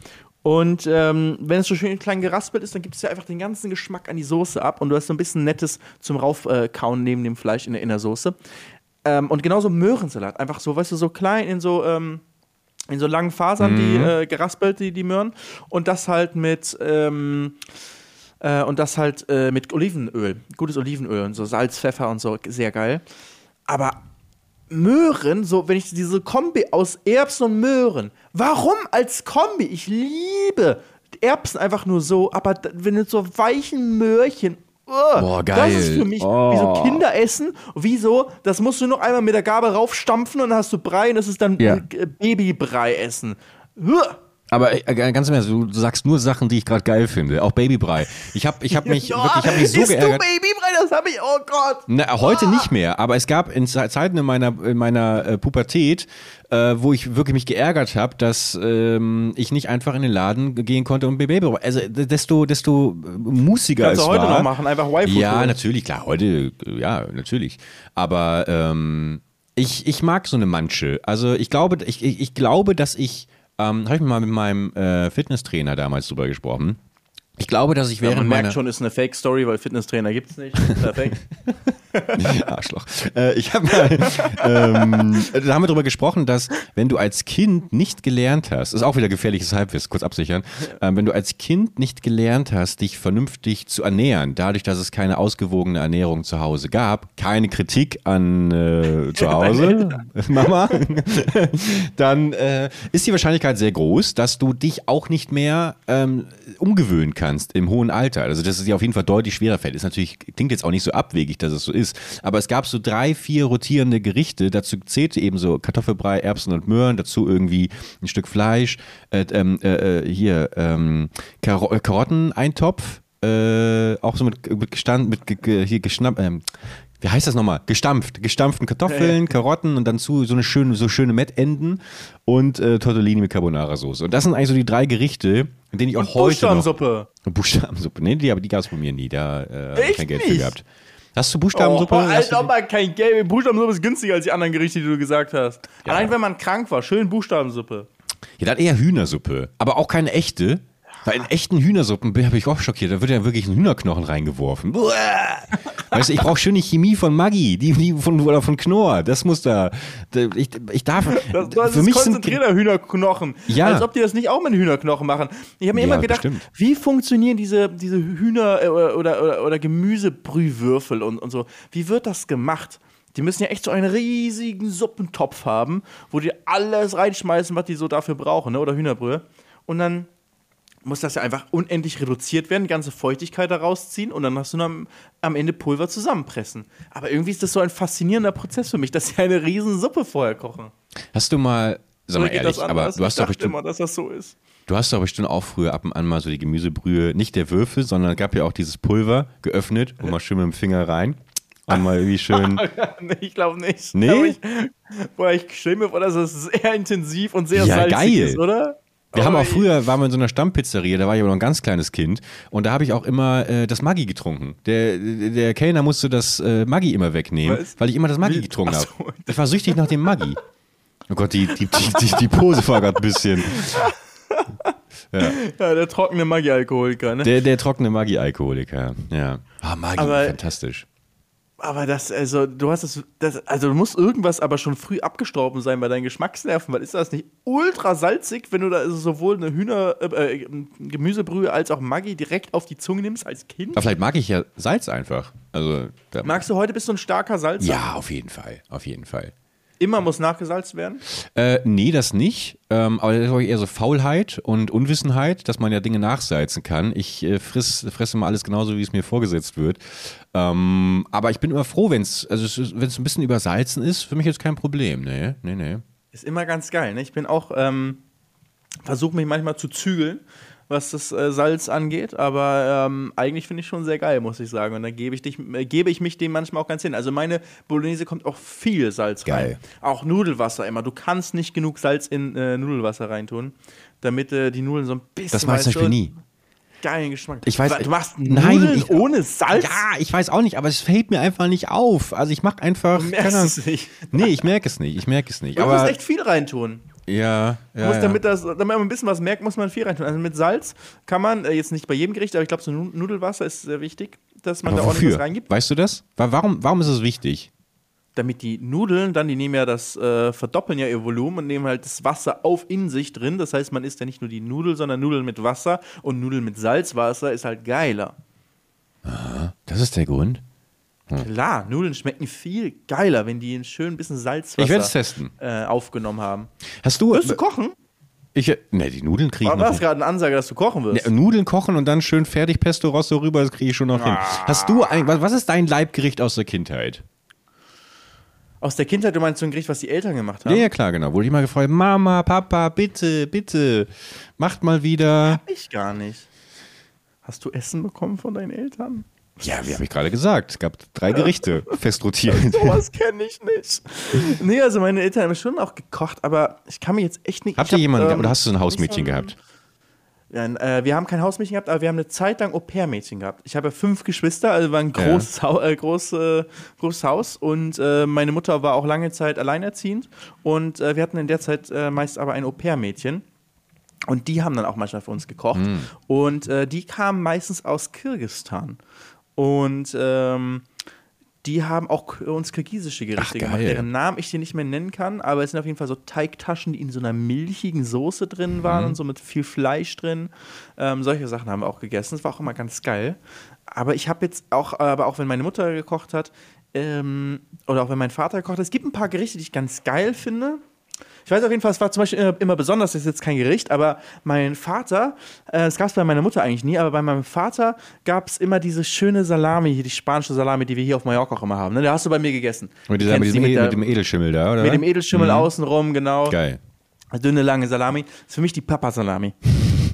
Und ähm, wenn es so schön klein geraspelt ist, dann gibt es ja einfach den ganzen Geschmack an die Soße ab und du hast so ein bisschen Nettes zum Raufkauen kauen neben dem Fleisch in der, in der Soße. Ähm, und genauso Möhrensalat, einfach so, weißt du, so klein in so, ähm, in so langen Fasern, die äh, geraspelt, die, die Möhren. Und das halt mit, ähm, äh, und das halt äh, mit Olivenöl, gutes Olivenöl und so Salz, Pfeffer und so, sehr geil. Aber Möhren, so wenn ich diese Kombi aus Erbsen und Möhren, warum als Kombi? Ich liebe Erbsen einfach nur so, aber wenn du so weichen Möhrchen, uh, Boah, das geil. ist für mich Oh. wie so Kinderessen. Wieso? Das musst du noch einmal mit der Gabel raufstampfen und dann hast du Brei und das ist dann Ja. Babybrei essen. Uah. Aber äh, ganz im Ernst, du, du sagst nur Sachen, die ich gerade geil finde. Auch Babybrei. Ich habe ich hab mich [laughs] Ja, wirklich, ich hab mich so isst du geärgert. Babybrei? Das habe ich, oh Gott. Na, heute nicht mehr, aber es gab in Ze- Zeiten in meiner, in meiner äh, Pubertät, äh, wo ich wirklich mich geärgert habe, dass ähm, ich nicht einfach in den Laden gehen konnte und Baby. Also desto, desto äh, musiger Kannst es du heute war. noch machen, einfach Waifu. Ja, natürlich, klar, heute, äh, ja, natürlich. Aber ähm, ich, ich mag so eine Manche. Also ich glaube, ich, ich, ich glaube, dass ich, ähm, habe ich mal mit meinem äh, Fitnesstrainer damals drüber gesprochen. Ich glaube, dass ich Ja, während man meiner merkt schon, ist eine Fake-Story, weil Fitnesstrainer gibt's nicht. Perfekt. [laughs] Arschloch. Äh, ich habe mal, ähm, da haben wir drüber gesprochen, dass wenn du als Kind nicht gelernt hast, ist auch wieder gefährliches Halbwissen, kurz absichern, ähm, wenn du als Kind nicht gelernt hast, dich vernünftig zu ernähren, dadurch, dass es keine ausgewogene Ernährung zu Hause gab, keine Kritik an äh, zu Hause, [laughs] Mama, dann äh, ist die Wahrscheinlichkeit sehr groß, dass du dich auch nicht mehr ähm, umgewöhnen kannst im hohen Alter. Also dass es dir auf jeden Fall deutlich schwerer fällt. Ist natürlich, klingt jetzt auch nicht so abwegig, dass es so ist. Aber es gab so drei, vier rotierende Gerichte. Dazu zählte eben so Kartoffelbrei, Erbsen und Möhren, dazu irgendwie ein Stück Fleisch, äh, ähm, äh, äh, hier ähm, Karo Karotteneintopf, äh, auch so mit, mit gestand, mit ge, ge, hier geschnapp, ähm, wie heißt das nochmal? Gestampft. Gestampften Kartoffeln, Karotten und dann zu so eine schöne, so schöne Mettenden und äh, Tortellini mit Carbonara-Soße. Und das sind eigentlich so die drei Gerichte, in denen ich auch heute noch... Buchstabensuppe. Buchstabensuppe. Nee, die, aber die gab es bei mir nie. Da äh, hab ich kein Geld für nicht? gehabt. Hast du Buchstabensuppe? Oh, die- man kein Geld. Buchstabensuppe ist günstiger als die anderen Gerichte, die du gesagt hast. Ja. Allein wenn man krank war, schön Buchstabensuppe. Ja, dann eher Hühnersuppe. Aber auch keine echte. Weil in echten Hühnersuppen habe ich auch schockiert. Da wird ja wirklich ein Hühnerknochen reingeworfen. Weißt du, ich brauche schöne Chemie von Maggi, die, die von, oder von Knorr. Das muss da. ich, ich darf. Das, das für ist mich sind konzentrierter Hühnerknochen. Ja. Als ob die das nicht auch mit Hühnerknochen machen. Ich habe mir Ja, immer gedacht, bestimmt. wie funktionieren diese, diese Hühner- äh, oder, oder, oder Gemüsebrühwürfel und, und so? Wie wird das gemacht? Die müssen ja echt so einen riesigen Suppentopf haben, wo die alles reinschmeißen, was die so dafür brauchen, ne? oder Hühnerbrühe. Und dann muss das ja einfach unendlich reduziert werden, die ganze Feuchtigkeit da rausziehen und dann hast du noch am, Ende Pulver zusammenpressen. Aber irgendwie ist das so ein faszinierender Prozess für mich, dass sie eine riesen Suppe vorher kochen. Hast du mal, sag mal ehrlich, aber du hast ich doch bestimmt, immer, dass das so ist. du hast doch bestimmt auch früher ab und an mal so die Gemüsebrühe, nicht der Würfel, sondern es gab ja auch dieses Pulver geöffnet und mal schön mit dem Finger rein. Und mal irgendwie schön. [laughs] nee, ich glaube nicht. Nee? Aber Ich, boah, ich mir vor, dass das sehr intensiv und sehr Ja, salzig geil. ist, oder? Wir haben Oh, auch früher, waren wir in so einer Stammpizzeria, da war ich aber noch ein ganz kleines Kind und da habe ich auch immer äh, das Maggi getrunken. Der, der Kellner musste das äh, Maggi immer wegnehmen, Was? weil ich immer das Maggi Wie- getrunken habe. so. Ich war süchtig nach dem Maggi. Oh Gott, die, die, die, die, die Pose war gerade ein bisschen. [laughs] Ja, der trockene Maggi-Alkoholiker, ne? Der, der trockene Maggi-Alkoholiker, ja. Ah, Maggi, Aber- fantastisch. Aber das, also, du hast es, das, also, du musst irgendwas aber schon früh abgestorben sein bei deinen Geschmacksnerven, weil ist das nicht ultra salzig, wenn du da also sowohl eine Hühner, äh, äh, Gemüsebrühe als auch Maggi direkt auf die Zunge nimmst als Kind? Aber vielleicht mag ich ja Salz einfach. Also, Magst du heute bist du ein starker Salzer? ja, auf jeden Fall, auf jeden Fall. Immer muss nachgesalzt werden? Äh, nee, das nicht. Ähm, aber das ist eher so Faulheit und Unwissenheit, dass man ja Dinge nachsalzen kann. Ich äh, friss, fresse mal alles genauso, wie es mir vorgesetzt wird. Ähm, aber ich bin immer froh, wenn es also wenn es ein bisschen übersalzen ist. Für mich ist kein Problem. Nee, nee, nee. Ist immer ganz geil. Ne? Ich bin auch, ähm, versuche mich manchmal zu zügeln, was das äh, Salz angeht, aber ähm, eigentlich finde ich schon sehr geil, muss ich sagen. Und dann gebe ich, dich, äh, gebe ich mich dem manchmal auch ganz hin. Also meine Bolognese kommt auch viel Salz Geil. rein. Auch Nudelwasser immer. Du kannst nicht genug Salz in äh, Nudelwasser reintun, damit äh, die Nudeln so ein bisschen Das mache ich zum du, Beispiel nie. geilen Geschmack. Ich weiß- du machst Nein, Nudeln ich- ohne Salz? Ja, ich weiß auch nicht, aber es fällt mir einfach nicht auf. Also ich mache einfach. Du merkst es nicht. Nee, ich merke es nicht. Ich merke es nicht. Du musst echt viel reintun. Ja, ja, musst, ja. damit, das, damit man ein bisschen was merkt, muss man viel reintun. Also mit Salz kann man, äh, jetzt nicht bei jedem Gericht, aber ich glaube, so Nu- Nudelwasser ist sehr wichtig, dass man aber da ordentlich was reingibt. Weißt du das? Wa- Warum, warum ist es wichtig? Damit die Nudeln dann, die nehmen ja das, äh, verdoppeln ja ihr Volumen und nehmen halt das Wasser auf in sich drin. Das heißt, man isst ja nicht nur die Nudel, sondern Nudeln mit Wasser und Nudeln mit Salzwasser ist halt geiler. Das ist der Grund. Klar, Nudeln schmecken viel geiler, wenn die ein schön bisschen Salzwasser Ich testen. äh, aufgenommen haben. Hast du. Willst du kochen? Ich, ne, die Nudeln kriege ich War noch das hin. gerade eine Ansage, dass du kochen wirst? Ne, Nudeln kochen und dann schön fertig Pesto Rosso rüber, das kriege ich schon noch hin. Ah. Hast du ein, was, ist dein Leibgericht aus der Kindheit? Aus der Kindheit, du meinst so ein Gericht, was die Eltern gemacht haben? Ja, ja, klar, genau. Wurde ich mal gefragt, Mama, Papa, bitte, bitte, macht mal wieder. Ich gar nicht. Hast du Essen bekommen von deinen Eltern? Ja, wie habe ich gerade gesagt? Es gab drei Gerichte fest rotiert. [laughs] Sowas kenne ich nicht. [laughs] Nee, also meine Eltern haben schon auch gekocht, aber ich kann mir jetzt echt nicht. Habt ihr hab, jemanden, ähm, oder hast du so ein Hausmädchen nicht so ein- gehabt? Ja, äh, wir haben kein Hausmädchen gehabt, aber wir haben eine Zeit lang Au-pair-Mädchen gehabt. Ich habe ja fünf Geschwister, also war ein Ja. großes, Hau äh, groß, äh, großes Haus und äh, meine Mutter war auch lange Zeit alleinerziehend und äh, wir hatten in der Zeit äh, meist aber ein Au-pair-Mädchen. Und die haben dann auch manchmal für uns gekocht. Hm. Und äh, die kamen meistens aus Kirgistan. Und ähm, die haben auch uns kirgisische Gerichte Ach, gemacht, deren Namen ich dir nicht mehr nennen kann, aber es sind auf jeden Fall so Teigtaschen, die in so einer milchigen Soße drin waren Mhm. und so mit viel Fleisch drin. Ähm, solche Sachen haben wir auch gegessen. Das war auch immer ganz geil. Aber ich habe jetzt auch, aber auch wenn meine Mutter gekocht hat, ähm, oder auch wenn mein Vater gekocht hat, es gibt ein paar Gerichte, die ich ganz geil finde. Ich weiß auf jeden Fall, es war zum Beispiel immer- immer besonders, das ist jetzt kein Gericht, aber mein Vater, äh, das gab es bei meiner Mutter eigentlich nie, aber bei meinem Vater gab es immer diese schöne Salami, hier, die spanische Salami, die wir hier auf Mallorca auch immer haben. Ne? Da hast du bei mir gegessen. Mit, dieser, mit, diesem, die mit, der- dem Edelschimmel da, oder? mit dem Edelschimmel außenrum, genau. Geil. Dünne, lange Salami. Das ist für mich die Papa-Salami.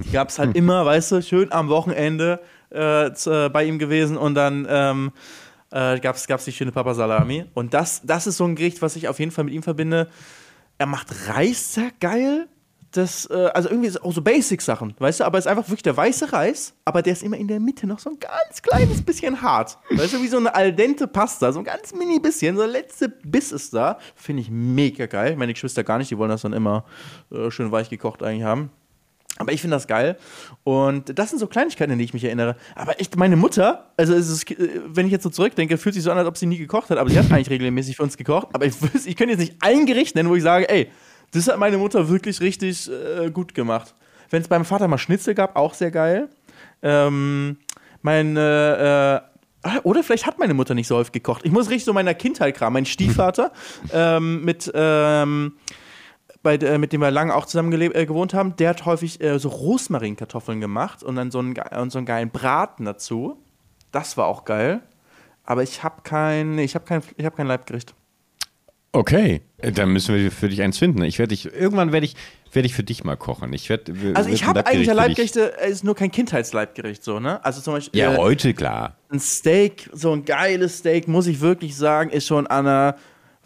Die gab es halt [laughs] immer, weißt du, schön am Wochenende äh, zu, äh, bei ihm gewesen und dann ähm, äh, gab es die schöne Papa-Salami. Und das, das ist so ein Gericht, was ich auf jeden Fall mit ihm verbinde. Er macht Reis sehr geil. Das, äh, also irgendwie auch so Basic-Sachen, weißt du, aber es ist einfach wirklich der weiße Reis, aber der ist immer in der Mitte noch so ein ganz kleines bisschen hart. Weißt du, wie so eine al dente Pasta, so ein ganz mini bisschen, so der letzte Biss ist da. Finde ich mega geil. Meine Geschwister gar nicht, die wollen das dann immer äh, schön weich gekocht eigentlich haben. Aber ich finde das geil. Und das sind so Kleinigkeiten, an die ich mich erinnere. Aber echt, meine Mutter, also ist, äh, wenn ich jetzt so zurückdenke, fühlt sich so an, als ob sie nie gekocht hat. Aber sie hat eigentlich regelmäßig für uns gekocht. Aber ich, [laughs] ich könnte jetzt nicht ein Gericht nennen, wo ich sage, ey, das hat meine Mutter wirklich richtig äh, gut gemacht. Wenn es beim Vater mal Schnitzel gab, auch sehr geil. Ähm, meine, äh, oder vielleicht hat meine Mutter nicht so häufig gekocht. Ich muss richtig so meiner Kindheit kramen. Mein Stiefvater [laughs] ähm, mit, ähm, bei, äh, mit dem wir lange auch zusammen äh, gewohnt haben, der hat häufig äh, so Rosmarinkartoffeln gemacht und dann so einen, und so einen geilen Braten dazu. Das war auch geil. Aber ich habe kein, ich habe kein, ich habe kein Leibgericht. Okay, äh, dann müssen wir für dich eins finden. Ich werde dich, irgendwann werde ich, werde ich für dich mal kochen. Ich werd, Also ich habe eigentlich ein Leibgerichte, es ist nur kein Kindheitsleibgericht so, ne? Also zum Beispiel Ja, äh, heute klar. ein Steak, so ein geiles Steak, muss ich wirklich sagen, ist schon an einer,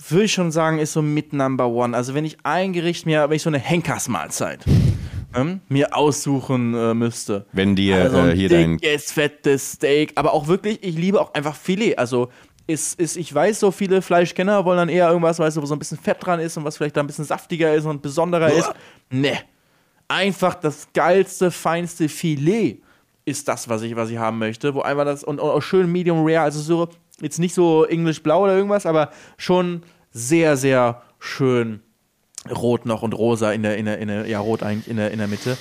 würde ich schon sagen, ist so mit Number One. Also wenn ich ein Gericht mir, wenn ich so eine Henkersmahlzeit [laughs] ähm, mir aussuchen äh, müsste. Wenn dir Also äh, hier dein dickes, fettes Steak, aber auch wirklich, ich liebe auch einfach Filet. Also ist, ist, ich weiß, so viele Fleischkenner wollen dann eher irgendwas, weißt du, wo so ein bisschen Fett dran ist und was vielleicht da ein bisschen saftiger ist und besonderer ist. Ne. Einfach das geilste, feinste Filet ist das, was ich, was ich haben möchte. Wo einfach das, und, und auch schön medium rare, also so, jetzt nicht so englisch blau oder irgendwas, aber schon sehr, sehr schön rot noch und rosa in der, in der, in der ja, rot eigentlich in der, in der Mitte.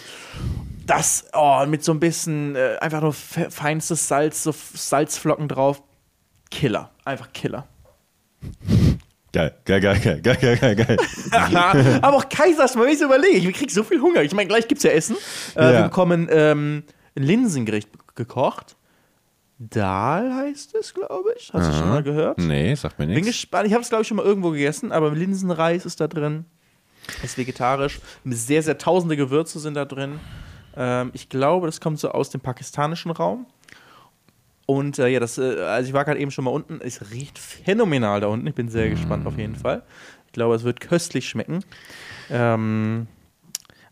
Das, oh, mit so ein bisschen, äh, einfach nur fe- feinstes Salz, so Salzflocken drauf. Killer. Einfach Killer. Geil, geil, geil, geil, geil, geil, geil. [laughs] aber auch Kaiserschmarrn, wenn ich so überlege, ich krieg so viel Hunger. Ich meine, gleich gibt's ja Essen. Äh, Ja. Wir bekommen ähm, ein Linsengericht gekocht. Dahl heißt es, glaube ich. Hast du schon mal gehört? Nee, sagt mir Bin nichts. gespannt. Ich habe es, glaube ich, schon mal irgendwo gegessen, aber Linsenreis ist da drin. Ist vegetarisch. Sehr, sehr tausende Gewürze sind da drin. Ähm, ich glaube, das kommt so aus dem pakistanischen Raum. Und äh, ja, das, äh, also ich war gerade eben schon mal unten. Es riecht phänomenal da unten. Ich bin sehr gespannt auf jeden Fall. Ich glaube, es wird köstlich schmecken. Ähm,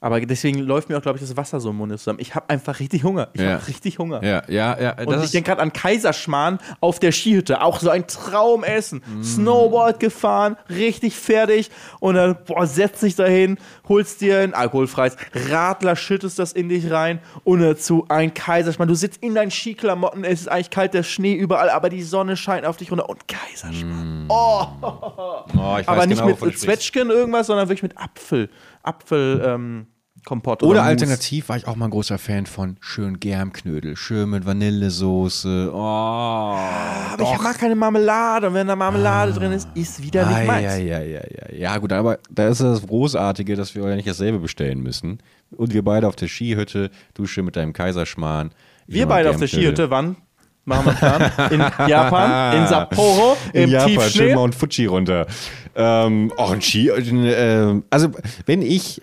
aber deswegen läuft mir auch, glaube ich, das Wasser so im Mund zusammen. Ich habe einfach richtig Hunger. Ich Ja. habe richtig Hunger. Ja, ja, ja. Und ich denke gerade an Kaiserschmarrn auf der Skihütte. Auch so ein Traumessen. Snowboard gefahren, richtig fertig. Und dann, boah, setzt dich dahin, holst dir ein alkoholfreies Radler, schüttest das in dich rein und dazu ein Kaiserschmarrn. Du sitzt in deinen Skiklamotten, es ist eigentlich kalt, der Schnee überall, aber die Sonne scheint auf dich runter und Kaiserschmarrn. oh, ich aber nicht genau, mit. Zwetschgen irgendwas, sondern wirklich mit Apfel. Apfel, ähm, Kompott Oder Mousse. alternativ war ich auch mal ein großer Fan von schön Germknödel, schön mit Vanillesoße. Oh, Aber ich mag keine Marmelade und wenn da Marmelade drin ist, ist wieder nicht Ah, meins. ja, ja, ja, ja. Ja, gut, aber da ist das Großartige, dass wir ja nicht dasselbe bestellen müssen. Und wir beide auf der Skihütte, du schön mit deinem Kaiserschmarrn. Wir beide auf der. Skihütte, wann? Machen wir Plan. In Japan, in Sapporo, [laughs] In im Japan, schön Tiefschnee. Mount Fuji runter. Ähm, oh, ein Ski. Äh, also, wenn ich.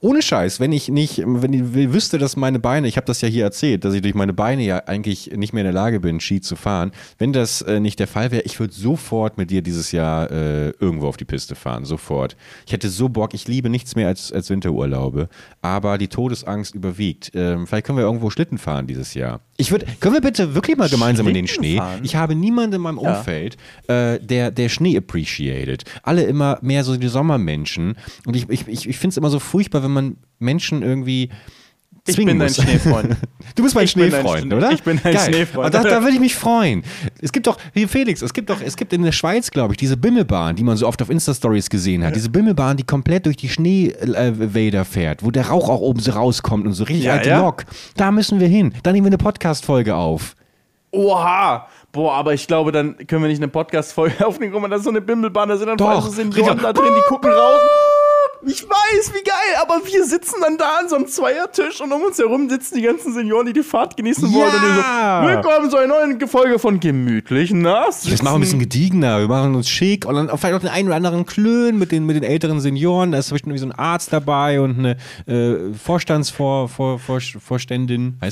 Ohne Scheiß, wenn ich nicht, wenn ich wüsste, dass meine Beine, ich habe das ja hier erzählt, dass ich durch meine Beine ja eigentlich nicht mehr in der Lage bin, Ski zu fahren. Wenn das äh, nicht der Fall wäre, ich würde sofort mit dir dieses Jahr äh, irgendwo auf die Piste fahren, sofort. Ich hätte so Bock, ich liebe nichts mehr als, als Winterurlaube, aber die Todesangst überwiegt. Ähm, vielleicht können wir irgendwo Schlitten fahren dieses Jahr. Ich würde, können wir bitte wirklich mal gemeinsam in den Schlitten Schnee? fahren? Ich habe niemanden in meinem Ja. Umfeld, äh, der, der Schnee appreciated. Alle immer mehr so die Sommermenschen. Und ich, ich, ich, ich finde es immer so furchtbar, wenn man Menschen irgendwie. Ich zwingen bin dein muss. Schneefreund. [laughs] Du bist mein Ich bin dein Schneefreund, Schnee- oder? ich bin dein Geil. Schneefreund. Und da, da würde ich mich freuen. Es gibt doch, wie Felix, es gibt doch, es gibt in der Schweiz, glaube ich, diese Bimmelbahn, die man so oft auf Insta-Stories gesehen hat. Diese Bimmelbahn, die komplett durch die Schneewälder fährt, wo der Rauch auch oben so rauskommt und so richtig Ja, alte ja. Lok. Da müssen wir hin. Da nehmen wir eine Podcast-Folge auf. Oha! Boah, aber ich glaube, dann können wir nicht eine Podcast-Folge [laughs] aufnehmen. Guck mal, das ist so eine Bimmelbahn, da sind dann Doch. so Senioren da drin, die gucken raus. Ich weiß, wie geil, aber wir sitzen dann da an so einem Zweiertisch und um uns herum sitzen die ganzen Senioren, die die Fahrt genießen wollen. Und die Ja. so, willkommen zu einer neuen Folge von Gemütlich nass. Das machen wir ein bisschen gediegener, wir machen uns schick und dann vielleicht auch den einen oder anderen Klön mit den, mit den älteren Senioren. Da ist zum Beispiel irgendwie so ein Arzt dabei und eine äh, Vorstandsvor, vor, vor, heißt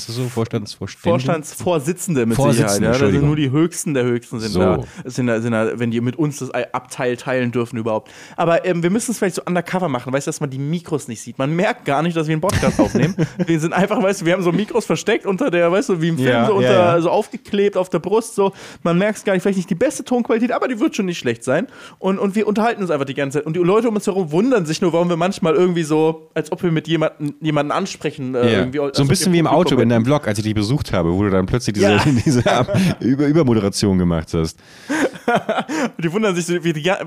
das so? Vorstandsvorständin? Vorstandsvorsitzende mit Vorsitzende, Sicherheit. Ja. Entschuldigung. nur die Höchsten der Höchsten sind So. da. Sind da, sind da, wenn die mit uns das Abteil teilen dürfen überhaupt. Aber ähm, wir müssen es vielleicht so undercover machen, weißt du, dass man die Mikros nicht sieht. Man merkt gar nicht, dass wir einen Podcast aufnehmen. [laughs] Wir sind einfach, weißt du, wir haben so Mikros versteckt unter der, weißt du, wie im Film, Ja, so, unter, ja. so aufgeklebt auf der Brust. So. Man merkt es gar nicht, vielleicht nicht die beste Tonqualität, aber die wird schon nicht schlecht sein. Und, und wir unterhalten uns einfach die ganze Zeit. Und die Leute um uns herum wundern sich nur, warum wir manchmal irgendwie so, als ob wir mit jemanden, jemanden ansprennen. Äh, irgendwie, So ein bisschen wie im Auto in deinem Blog, als ich dich besucht habe, wo du dann plötzlich diese, [laughs] diese Über Übermoderation gemacht hast. [laughs] [laughs] Die wundern sich, so, wie, die, ja,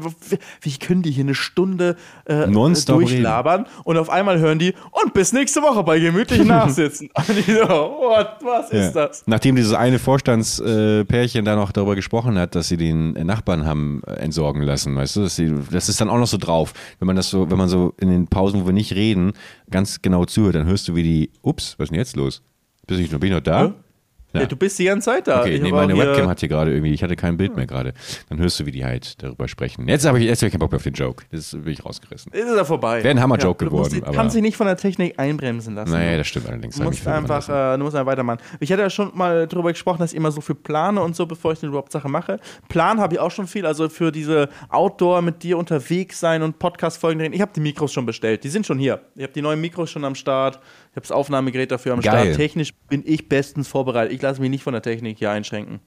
wie, können die hier eine Stunde äh, durchlabern und auf einmal hören die und bis nächste Woche bei gemütlich [laughs] nachsitzen. und die so, what, was ist Ja. das? Nachdem dieses eine Vorstandspärchen da noch darüber gesprochen hat, dass sie den äh, Nachbarn haben äh, entsorgen lassen, weißt du, sie, das ist dann auch noch so drauf. Wenn man das so, wenn man so in den Pausen, wo wir nicht reden, ganz genau zuhört, dann hörst du, wie die, ups, was ist denn jetzt los? Bist ich noch, bin ich noch da? Hä? Ja. du bist die ganze Zeit da. Okay, Ich nee, meine Webcam hat hier gerade irgendwie, ich hatte kein Bild mehr gerade. Dann hörst du, wie die halt darüber sprechen. Jetzt habe ich, jetzt hab ich keinen Bock mehr auf den Joke. Das bin ich rausgerissen. Ist er vorbei. Wäre ein Hammer-Joke musst, geworden, Du kannst dich nicht von der Technik einbremsen lassen. Naja, das stimmt allerdings. Du musst einfach, äh, du musst einfach weitermachen. Ich hatte ja schon mal darüber gesprochen, dass ich immer so viel plane und so, bevor ich eine überhaupt Sache mache. Plan habe ich auch schon viel, also für diese Outdoor mit dir unterwegs sein und Podcast-Folgen drehen. Ich habe die Mikros schon bestellt, die sind schon hier. Ich habe die neuen Mikros schon am Start. Ich habe das Aufnahmegerät dafür am Geil. Start. Technisch bin ich bestens vorbereitet. Ich lasse mich nicht von der Technik hier einschränken.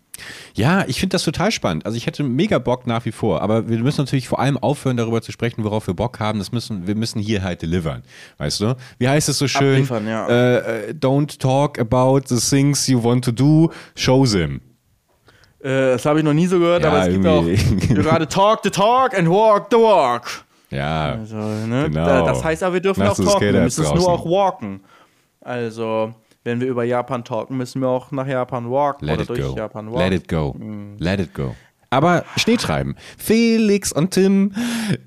Ja, ich finde das total spannend. Also ich hätte mega Bock nach wie vor, aber wir müssen natürlich vor allem aufhören, darüber zu sprechen, worauf wir Bock haben. Das müssen, wir müssen hier halt delivern, weißt du? Wie heißt es so schön? Ja. äh, don't talk about the things you want to do, show them. Äh, das habe ich noch nie so gehört, Ja, aber es gibt auch irgendwie. gerade Talk the Talk and Walk the Walk. Ja, Also, ne? Genau. da, das heißt aber, wir dürfen Lasst auch talken, wir müssen es nur auch walken. Also, wenn wir über Japan talken, müssen wir auch nach Japan walken let oder durch go. Japan walken. Let it go. Let it go. Aber Schnee treiben. Felix und Tim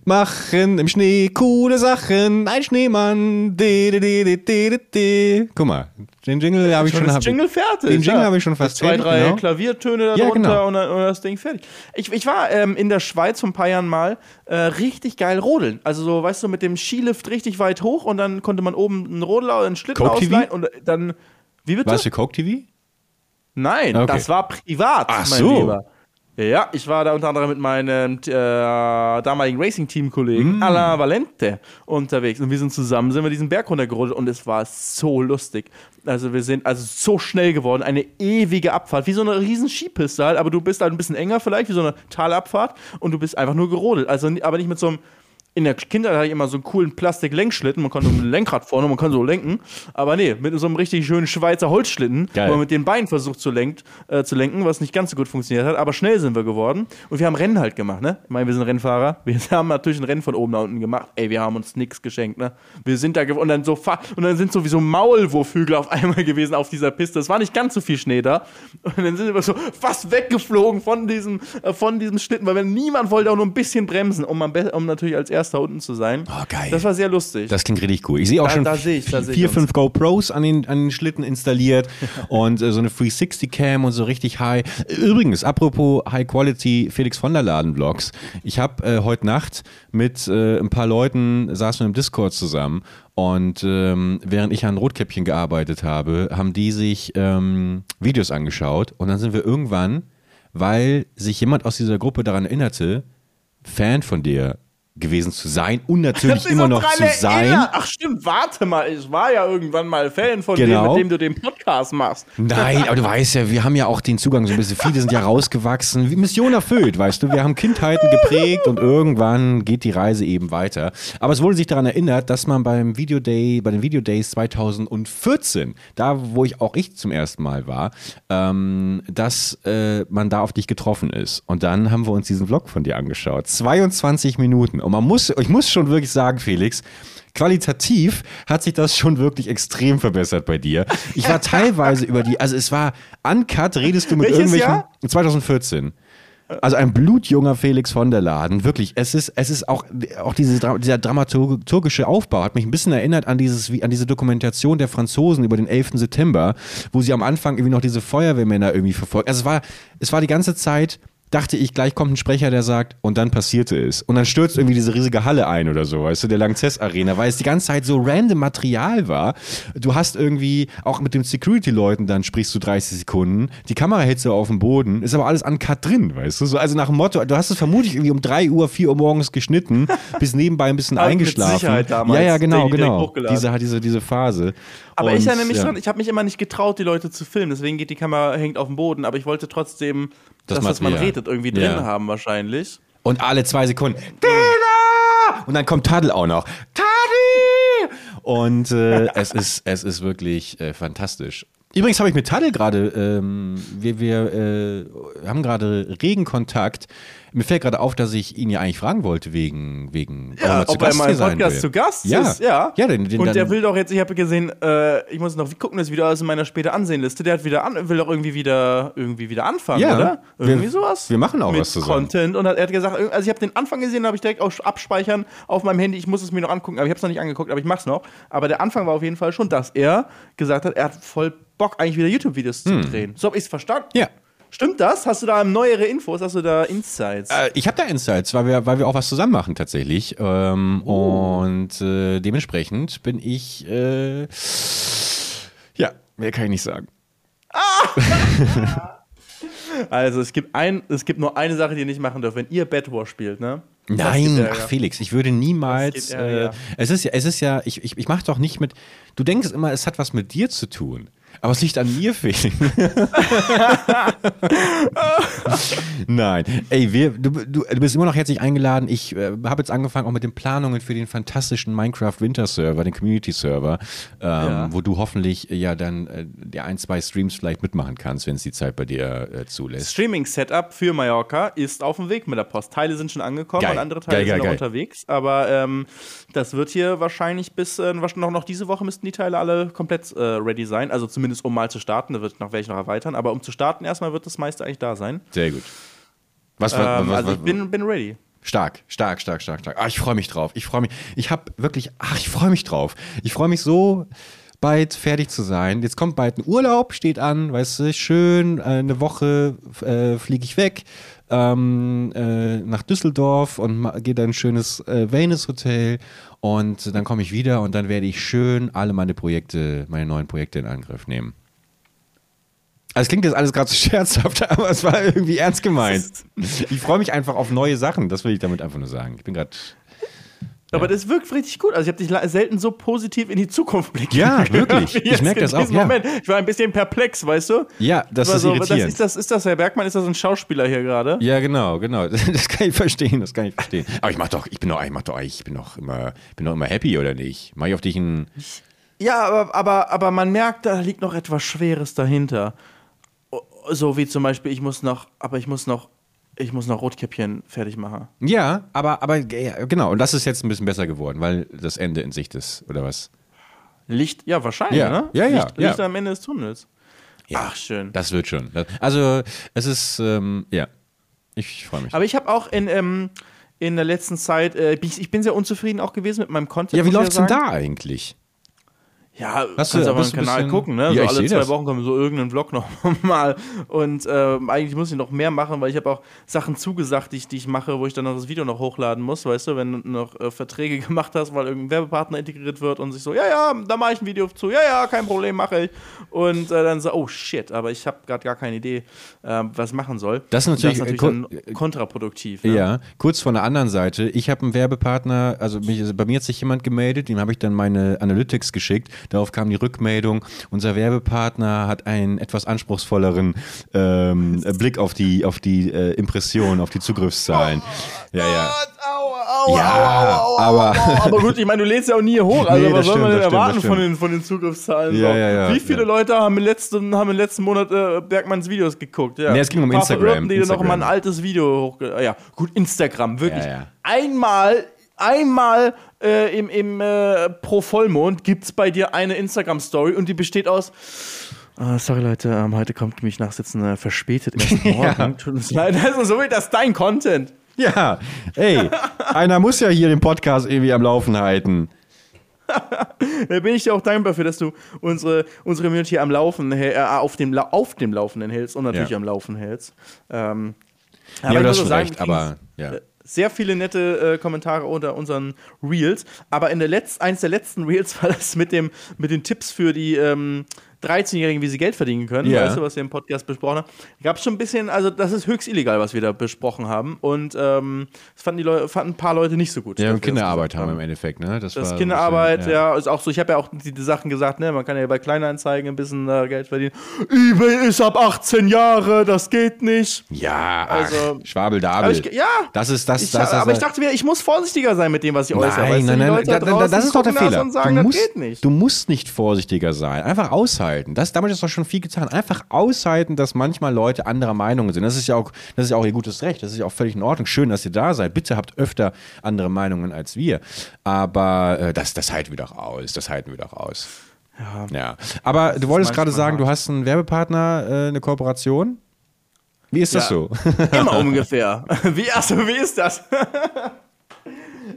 machen im Schnee coole Sachen. Ein Schneemann. De, de, de. Guck mal, den Jingle habe ich schon. hab ich- Jingle fertig. Den Jingle ja. habe ich schon fast Zwei, drei genau. Klaviertöne Ja, darunter genau. und, dann, und das Ding fertig. Ich, ich war ähm, in der Schweiz vor ein paar Jahren mal äh, richtig geil rodeln. Also so, weißt du, mit dem Skilift richtig weit hoch und dann konnte man oben einen Rodel, einen Schlitten Coke TV? ausleihen und dann. Wie bitte? War es für Coke TV? Nein, Okay. das war privat, Ach mein so. Lieber. Ja, ich war da unter anderem mit meinem äh, damaligen Racing-Team-Kollegen Mm. Alain Valente unterwegs und wir sind zusammen, sind wir diesen Berg runtergerodelt und es war so lustig. Also wir sind also so schnell geworden, eine ewige Abfahrt, wie so eine riesen Skipiste halt, aber du bist halt ein bisschen enger vielleicht, wie so eine Talabfahrt und du bist einfach nur gerodelt. Also aber nicht mit so einem in der Kindheit hatte ich immer so einen coolen Plastik-Lenkschlitten. Man konnte mit dem Lenkrad vorne, man kann so lenken. Aber nee, mit so einem richtig schönen Schweizer Holzschlitten, Geil. wo man mit den Beinen versucht zu, lenkt, äh, zu lenken, was nicht ganz so gut funktioniert hat. Aber schnell sind wir geworden. Und wir haben Rennen halt gemacht, ne? Ich meine, wir sind Rennfahrer. Wir [laughs] haben natürlich ein Rennen von oben nach unten gemacht. Ey, wir haben uns nichts geschenkt, ne? Wir sind da und dann so und dann sind sowieso Maulwurfhügel auf [laughs] einmal gewesen auf dieser Piste. Es war nicht ganz so viel Schnee da. Und dann sind wir so fast weggeflogen von diesem, äh, von diesem Schlitten, weil niemand wollte auch nur ein bisschen bremsen, um, am um natürlich als erster unten zu sein. Oh, geil. Das war sehr lustig. Das klingt richtig cool. Ich sehe auch Da- schon da sehe ich- da vier, fünf GoPros an den, an den Schlitten installiert [laughs] und äh, so eine 360-Cam und so richtig high. Übrigens, apropos High-Quality Felix von der Laden-Vlogs. Ich habe äh, heute Nacht mit äh, ein paar Leuten, saßen wir im Discord zusammen und ähm, während ich an Rotkäppchen gearbeitet habe, haben die sich ähm, Videos angeschaut und dann sind wir irgendwann, weil sich jemand aus dieser Gruppe daran erinnerte, Fan von dir gewesen zu sein und [laughs] natürlich immer noch zu sein. erinnert. Ach stimmt, warte mal, ich war ja irgendwann mal Fan von Genau. dem, mit dem du den Podcast machst. Nein, [laughs] aber du weißt ja, wir haben ja auch den Zugang so ein bisschen. Viele sind ja rausgewachsen. Wie Mission erfüllt, weißt du. Wir haben Kindheiten geprägt und irgendwann geht die Reise eben weiter. Aber es wurde sich daran erinnert, dass man beim Video Day, bei den Video Days 2014, da wo ich auch ich zum ersten Mal war, ähm, dass äh, man da auf dich getroffen ist. Und dann haben wir uns diesen Vlog von dir angeschaut. 22 Minuten. Und man muss, ich muss schon wirklich sagen, Felix, qualitativ hat sich das schon wirklich extrem verbessert bei dir. Ich war [laughs] teilweise über die, also es war uncut, redest du mit Welches irgendwelchen. Jahr? 2014. Also ein blutjunger Felix von der Laden, wirklich. Es ist, es ist auch, auch diese, dieser dramaturgische Aufbau hat mich ein bisschen erinnert an dieses, an diese Dokumentation der Franzosen über den 11. September, wo sie am Anfang irgendwie noch diese Feuerwehrmänner irgendwie verfolgen. Also es war, es war die ganze Zeit, dachte ich, gleich kommt ein Sprecher, der sagt, und dann passierte es. Und dann stürzt irgendwie diese riesige Halle ein oder so, weißt du, der Langzess Arena, weil es die ganze Zeit so random Material war. Du hast irgendwie, auch mit den Security-Leuten dann sprichst du 30 Sekunden, die Kamera hältst du auf dem Boden, ist aber alles uncut drin, weißt du, so, also nach dem Motto, du hast es vermutlich irgendwie um 3 Uhr, 4 Uhr morgens geschnitten, [laughs] bis nebenbei ein bisschen Aber mit eingeschlafen. Sicherheit damals, ja, ja, genau, genau. Diese, diese, diese Phase. Aber Und, ich erinnere mich ja. dran, ich habe mich immer nicht getraut, die Leute zu filmen. Deswegen geht die Kamera, hängt auf dem Boden. Aber ich wollte trotzdem, Das dass was man redet, irgendwie drin Ja. haben wahrscheinlich. Und alle zwei Sekunden. Dina! Und dann kommt Tadel auch noch. Tadel! Und äh, [laughs] es, ist, es ist wirklich äh, fantastisch. Übrigens habe ich mit Tadel gerade, ähm, wir, wir äh, haben gerade regen Kontakt. Mir fällt gerade auf, dass ich ihn ja eigentlich fragen wollte, wegen, wegen Ja, ob er mal im Podcast zu Gast ja. ist. Ja, ja den, den Und der will doch jetzt, ich habe gesehen, äh, ich muss noch gucken, das wieder aus in meiner später Ansehenliste. Der hat wieder an, will doch irgendwie wieder, irgendwie wieder anfangen, Ja, oder? Irgendwie wir- sowas. wir machen auch Mit was zusammen. Content. Und hat, er hat gesagt, also ich habe den Anfang gesehen, habe ich direkt auch abspeichern auf meinem Handy. Ich muss es mir noch angucken, aber ich habe es noch nicht angeguckt, aber ich mach's noch. Aber der Anfang war auf jeden Fall schon, dass er gesagt hat, er hat voll Bock, eigentlich wieder YouTube-Videos zu drehen. So habe ich es verstanden. Hm. Ja. Stimmt das? Hast du da neuere Infos? Hast du da Insights? Äh, ich habe da Insights, weil wir, weil wir auch was zusammen machen tatsächlich. Ähm, Oh. Und äh, dementsprechend bin ich, äh, ja, mehr kann ich nicht sagen. [laughs] Also es gibt ein, es gibt nur eine Sache, die ihr nicht machen dürft, wenn ihr Bad War spielt, ne? Nein, ach Felix, ich würde niemals. Äh, es ist ja, es ist ja, ich, ich, ich mache doch nicht mit. Du denkst immer, es hat was mit dir zu tun. Aber es liegt an mir, Felix. [laughs] Nein. Ey, wir, du, du, du bist immer noch herzlich eingeladen. Ich äh, habe jetzt angefangen auch mit den Planungen für den fantastischen Minecraft Winter Server, den Community Server, ähm, Ja. wo du hoffentlich äh, ja dann äh, der ein, zwei Streams vielleicht mitmachen kannst, wenn es die Zeit bei dir äh, zulässt. Streaming-Setup für Mallorca ist auf dem Weg mit der Post. Teile sind schon angekommen Geil. und andere Teile Geil, geil, sind noch unterwegs. Aber ähm, das wird hier wahrscheinlich bis äh, noch, noch diese Woche müssten die Teile alle komplett äh, ready sein. Also zumindest um mal zu starten. Da wird noch welche noch erweitern. Aber um zu starten erstmal wird das meiste eigentlich da sein. Sehr gut. Was, was, Ähm, was, also ich bin, bin ready. Stark, stark, stark, stark, stark. Ah, ich freue mich drauf. Ich freue mich. Ich habe wirklich, ach, ich freue mich drauf. Ich freue mich so bald fertig zu sein. Jetzt kommt bald ein Urlaub, steht an, weißt du, schön, äh, eine Woche äh, fliege ich weg ähm, äh, nach Düsseldorf und gehe dann ein schönes äh, Wellness Hotel und dann komme ich wieder und dann werde ich schön alle meine Projekte, meine neuen Projekte in Angriff nehmen. Also es klingt jetzt alles gerade so [laughs] scherzhaft, aber es war irgendwie ernst gemeint. [laughs] Ich freue mich einfach auf neue Sachen, das will ich damit einfach nur sagen. Ich bin gerade. Aber das wirkt richtig gut. Also ich habe dich selten so positiv in die Zukunft blicken. Ja, [laughs] wirklich. Ich jetzt merk in das auch, ja. Moment. Ich war ein bisschen perplex, weißt du? Ja, das ist so, irritierend. ist, das, ist das Herr Bergmann? Ist das ein Schauspieler hier gerade? ja, genau, genau. [laughs] Das kann ich verstehen, das kann ich verstehen. Aber ich mach doch, ich bin doch, ich mach doch, ich bin doch immer, bin doch immer happy, oder nicht? Mach ich auf dich ein. Ja, aber, aber, aber man merkt, da liegt noch etwas Schweres dahinter. So wie zum Beispiel, ich muss noch, aber ich muss noch, ich muss noch Rotkäppchen fertig machen. Ja, aber, aber ja, genau. Und das ist jetzt ein bisschen besser geworden, weil das Ende in Sicht ist, oder was? Licht, ja, wahrscheinlich, Ja, ne? ja, ja, Licht, ja. Licht am Ende des Tunnels. Ja, Ach, schön. Das wird schon. Also, es ist, ähm, ja. Ich freue mich. Aber ich habe auch in, ähm, in der letzten Zeit, äh, ich, ich bin sehr unzufrieden auch gewesen mit meinem Content. ja, wie ich läuft's denn da eigentlich? Ja, Hast kannst du- aber einen Kanal bisschen- gucken, ne? Ja, so alle zwei das. Wochen kommt so irgendein Vlog [laughs] noch mal. Und ähm, eigentlich muss ich noch mehr machen, weil ich habe auch Sachen zugesagt, die ich, die ich mache, wo ich dann noch das Video noch hochladen muss, weißt du, wenn du noch äh, Verträge [laughs] gemacht hast, weil irgendein Werbepartner integriert wird und sich so, ja, ja, da mache ich ein Video zu, ja, ja, kein Problem, mache ich. Und äh, dann so, oh shit, aber ich habe gerade gar keine Idee, äh, was machen soll. Das ist natürlich, das ist äh, natürlich dann kontraproduktiv. Ne? Ja, kurz von der anderen Seite. Ich habe einen Werbepartner, also mich, bei mir hat sich jemand gemeldet, dem habe ich dann meine Analytics geschickt. Darauf kam die Rückmeldung, unser Werbepartner hat einen etwas anspruchsvolleren ähm, Blick auf die, auf die äh, Impressionen, auf die Zugriffszahlen. Ja, ja. Aua, aua, Ja, aua, aber- [laughs] aber gut, ich meine, du lädst ja auch nie hoch. Also, Nee, was soll man stimmt, denn das stimmt, erwarten das von stimmt. den, von den Zugriffszahlen? Ja, so? ja, ja, Wie viele. Leute haben im letzten, haben im letzten Monat äh, Bergmanns Videos geguckt? Ja. Nee, es ging um Instagram, Verirrten, die dann noch mal ein Instagram. altes Video hochge... Ja, gut, Instagram, wirklich. Einmal, einmal äh, im, im äh, pro Vollmond gibt es bei dir eine Instagram-Story und die besteht aus... Ah, sorry Leute, ähm, heute kommt mich nachsitzen äh, verspätet erst [laughs] morgen. Tut uns leid. [laughs] Also, so wird das dein Content. Ja, ey, einer muss ja hier den Podcast irgendwie am Laufen halten. [laughs] Da bin ich dir auch dankbar für, dass du unsere, unsere Community am Laufen, äh, auf, dem, auf dem Laufenden hältst und natürlich Ja. am Laufen hältst. Ähm, Ja, ich du muss hast schon sagen, recht, aber ja. Sehr viele nette äh, Kommentare unter unseren Reels. Aber in der Letz-, eins der letzten Reels [laughs] war das mit, dem, mit den Tipps für die ähm, 13-Jährigen, wie sie Geld verdienen können. Ja. Weißt du, was wir im Podcast besprochen haben? Gab es schon ein bisschen, also das ist höchst illegal, was wir da besprochen haben. Und ähm, das fanden, die Leute, fanden ein paar Leute nicht so gut. Ja, und das Kinderarbeit haben im Endeffekt, ne? Das, das Kinderarbeit, bisschen, ja. ist auch so. Ich habe ja auch die, die Sachen gesagt, ne, man kann ja bei Kleinanzeigen ein bisschen äh, Geld verdienen. eBay ist ab 18 Jahre, das geht nicht. Ja, ach, Also- Schwabeldabel. Ich, ja, Das ist das, ich, das, das, aber ich dachte mir, ich muss vorsichtiger sein mit dem, was ich äußere. Nein, weißt nein, nein, da, da das ist doch der das Fehler. Sagen, du, das musst, geht nicht. du musst nicht vorsichtiger sein. Einfach aushalten. Das, damit ist doch schon viel getan. Einfach aushalten, dass manchmal Leute anderer Meinung sind. Das ist ja auch, das ist ja auch ihr gutes Recht. Das ist ja auch völlig in Ordnung. Schön, dass ihr da seid. Bitte habt öfter andere Meinungen als wir. Aber äh, das, das halten wir doch aus. Das halten wir doch aus. Ja. Ja. Aber du wolltest gerade sagen, du hast einen Werbepartner, äh, eine Kooperation. Wie ist das Ja. so? Immer [laughs] ungefähr. Wie, achso, wie ist das?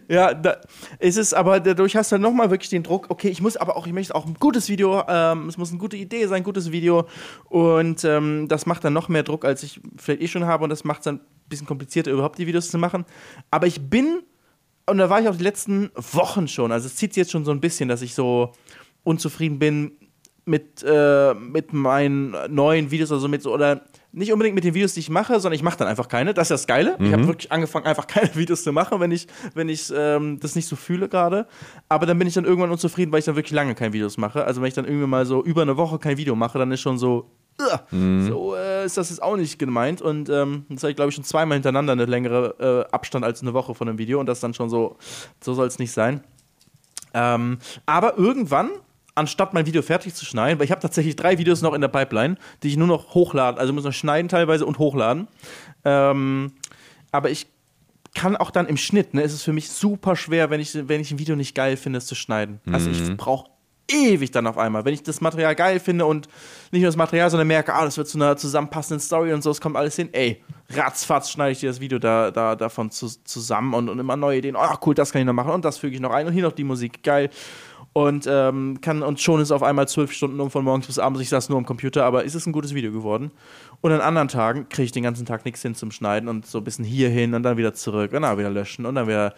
Ja, da, es ist aber dadurch hast du dann nochmal wirklich den Druck, okay, ich muss aber auch, ich möchte auch ein gutes Video, ähm, es muss eine gute Idee sein, ein gutes Video und ähm, das macht dann noch mehr Druck, als ich vielleicht eh schon habe und das macht es dann ein bisschen komplizierter, überhaupt die Videos zu machen. Aber ich bin, und da war ich auch die letzten Wochen schon, also es zieht sich jetzt schon so ein bisschen, dass ich so unzufrieden bin mit, äh, mit meinen neuen Videos oder so mit so, oder nicht unbedingt mit den Videos, die ich mache, sondern ich mache dann einfach keine. Das ist das Geile. Ich habe wirklich angefangen, einfach keine [laughs] Videos zu machen, wenn ich, wenn ich ähm, das nicht so fühle gerade. Aber dann bin ich dann irgendwann unzufrieden, weil ich dann wirklich lange keine Videos mache. Also wenn ich dann irgendwie mal so über eine Woche kein Video mache, dann ist schon so, "Ugh." so äh, ist das jetzt auch nicht gemeint. Und ähm, das habe ich, glaube ich, schon zweimal hintereinander eine längere äh, Abstand als eine Woche von einem Video. Und das ist dann schon so, so soll es nicht sein. Ähm, aber irgendwann, anstatt mein Video fertig zu schneiden, weil ich habe tatsächlich drei Videos noch in der Pipeline, die ich nur noch hochladen, also muss noch schneiden teilweise und hochladen. Ähm, aber ich kann auch dann im Schnitt, ne, ist es für mich super schwer, wenn ich, wenn ich ein Video nicht geil finde, es zu schneiden. Also ich brauche ewig dann auf einmal. Wenn ich das Material geil finde und nicht nur das Material, sondern merke, ah, das wird zu einer zusammenpassenden Story und so, es kommt alles hin, ey, ratzfatz schneide ich dir das Video da, da, davon zu, zusammen und, und immer neue Ideen. Oh, cool, das kann ich noch machen und das füge ich noch ein und hier noch die Musik, geil. Und ähm, kann und schon ist auf einmal zwölf Stunden um von morgens bis abends. Ich saß nur am Computer, aber ist es ein gutes Video geworden. Und an anderen Tagen kriege ich den ganzen Tag nichts hin zum Schneiden und so ein bisschen hier hin und dann wieder zurück und dann wieder löschen und dann wieder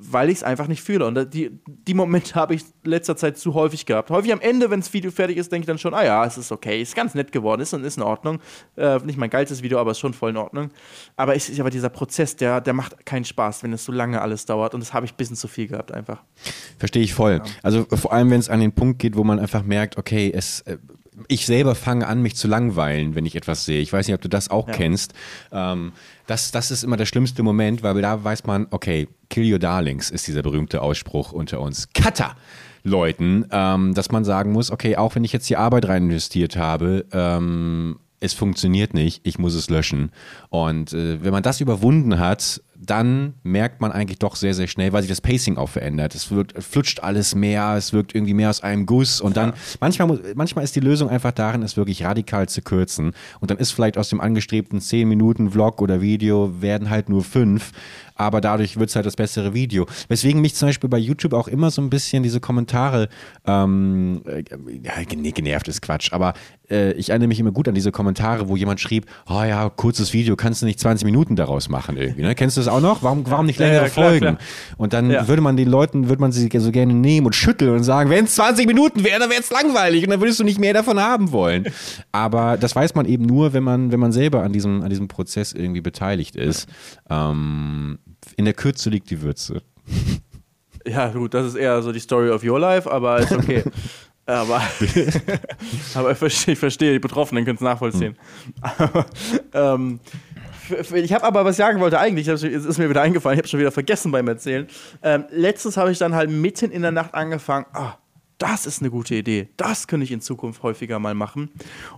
weil ich es einfach nicht fühle. Und die, die Momente [laughs] habe ich letzter Zeit zu häufig gehabt. Häufig am Ende, wenn das Video fertig ist, denke ich dann schon, ah ja, es ist okay, ist ganz nett geworden, ist, ist in Ordnung. Äh, nicht mein geilstes Video, aber ist schon voll in Ordnung. Aber es ist aber dieser Prozess, der, der macht keinen Spaß, wenn es so lange alles dauert. Und das habe ich ein bisschen zu viel gehabt einfach. Verstehe ich voll. Ja. Also vor allem, wenn es an den Punkt geht, wo man einfach merkt, okay, es äh, ich selber fange an, mich zu langweilen, wenn ich etwas sehe. Ich weiß nicht, ob du das auch ja. kennst. Ähm, das, das ist immer der schlimmste Moment, weil da weiß man, okay, kill your darlings ist dieser berühmte Ausspruch unter uns. Cutter! Leuten, ähm, dass man sagen muss, okay, auch wenn ich jetzt die Arbeit rein investiert habe, ähm, es funktioniert nicht, ich muss es löschen. Und äh, wenn man das überwunden hat, dann merkt man eigentlich doch sehr, sehr schnell, weil sich das Pacing auch verändert. Es wird, flutscht alles mehr, es wirkt irgendwie mehr aus einem Guss und dann, ja. manchmal, manchmal ist die Lösung einfach darin, es wirklich radikal zu kürzen und dann ist vielleicht aus dem angestrebten 10 Minuten Vlog oder Video werden halt nur fünf aber dadurch wird es halt das bessere Video. Weswegen mich zum Beispiel bei YouTube auch immer so ein bisschen diese Kommentare, ähm, äh, ja, genervt ist Quatsch, aber äh, ich erinnere mich immer gut an diese Kommentare, wo jemand schrieb, oh ja, kurzes Video, kannst du nicht 20 Minuten daraus machen irgendwie, ne? Kennst du das auch noch? Warum, warum nicht längere ja, ja, klar, Folgen? Klar. Und dann würde man den Leuten, würde man sie so gerne nehmen und schütteln und sagen, wenn es 20 Minuten wäre, dann wäre es langweilig und dann würdest du nicht mehr davon haben wollen. Aber das weiß man eben nur, wenn man, wenn man selber an diesem, an diesem Prozess irgendwie beteiligt ist. Ähm, in der Kürze liegt die Würze. [laughs] Ja, gut, das ist eher so die Story of your life, aber ist okay. [laughs] aber, [laughs] aber ich verstehe, ich verstehe, die Betroffenen können es nachvollziehen. Hm. ähm, ich habe aber, was ich sagen wollte, eigentlich, es ist mir wieder eingefallen, ich habe schon wieder vergessen beim Erzählen. Ähm, letztens habe ich dann halt mitten in der Nacht angefangen, ah, das ist eine gute Idee. Das könnte ich in Zukunft häufiger mal machen.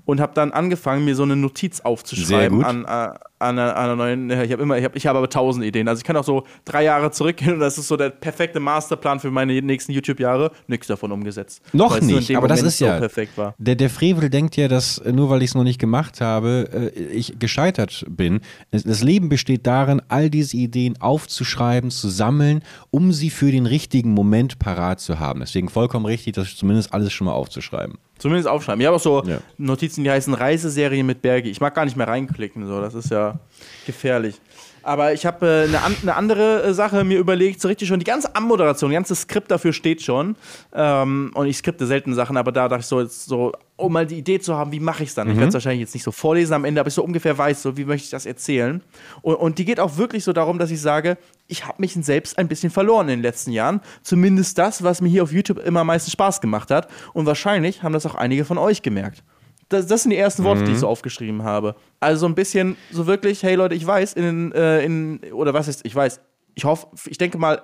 Und habe dann angefangen, mir so eine Notiz aufzuschreiben an, äh, an, einer, an einer neuen. Ich habe immer, ich habe ich hab aber tausend Ideen. Also ich kann auch so drei Jahre zurückgehen und das ist so der perfekte Masterplan für meine nächsten YouTube-Jahre. Nichts davon umgesetzt. Noch nicht, aber Moment das ist ja. So perfekt war. Der, der Frevel denkt ja, dass nur weil ich es noch nicht gemacht habe, äh, ich gescheitert bin. Das Leben besteht darin, all diese Ideen aufzuschreiben, zu sammeln, um sie für den richtigen Moment parat zu haben. Deswegen vollkommen richtig das zumindest alles schon mal aufzuschreiben. Zumindest aufschreiben. Ich habe auch so ja. Notizen, die heißen Reiseserie mit Bergi. Ich mag gar nicht mehr reinklicken, so. das ist ja gefährlich. Aber ich habe äh, eine, an, eine, andere äh, Sache mir überlegt, so richtig schon, die ganze Anmoderation, das ganze Skript dafür steht schon. Ähm, und ich skripte selten Sachen, aber da dachte ich so, jetzt so um mal die Idee zu haben, wie mache ich es dann. Mhm. Ich werde es wahrscheinlich jetzt nicht so vorlesen am Ende, aber ich so ungefähr weiß, so wie möchte ich das erzählen. Und, und die geht auch wirklich so darum, dass ich sage, ich habe mich selbst ein bisschen verloren in den letzten Jahren. Zumindest das, was mir hier auf YouTube immer am meisten Spaß gemacht hat. Und wahrscheinlich haben das auch einige von euch gemerkt. Das, das, sind die ersten Worte, mhm. die ich so mhm. aufgeschrieben habe. Also so ein bisschen so wirklich, hey Leute, ich weiß, in, äh, in oder was ist, ich weiß, ich hoffe, ich denke mal,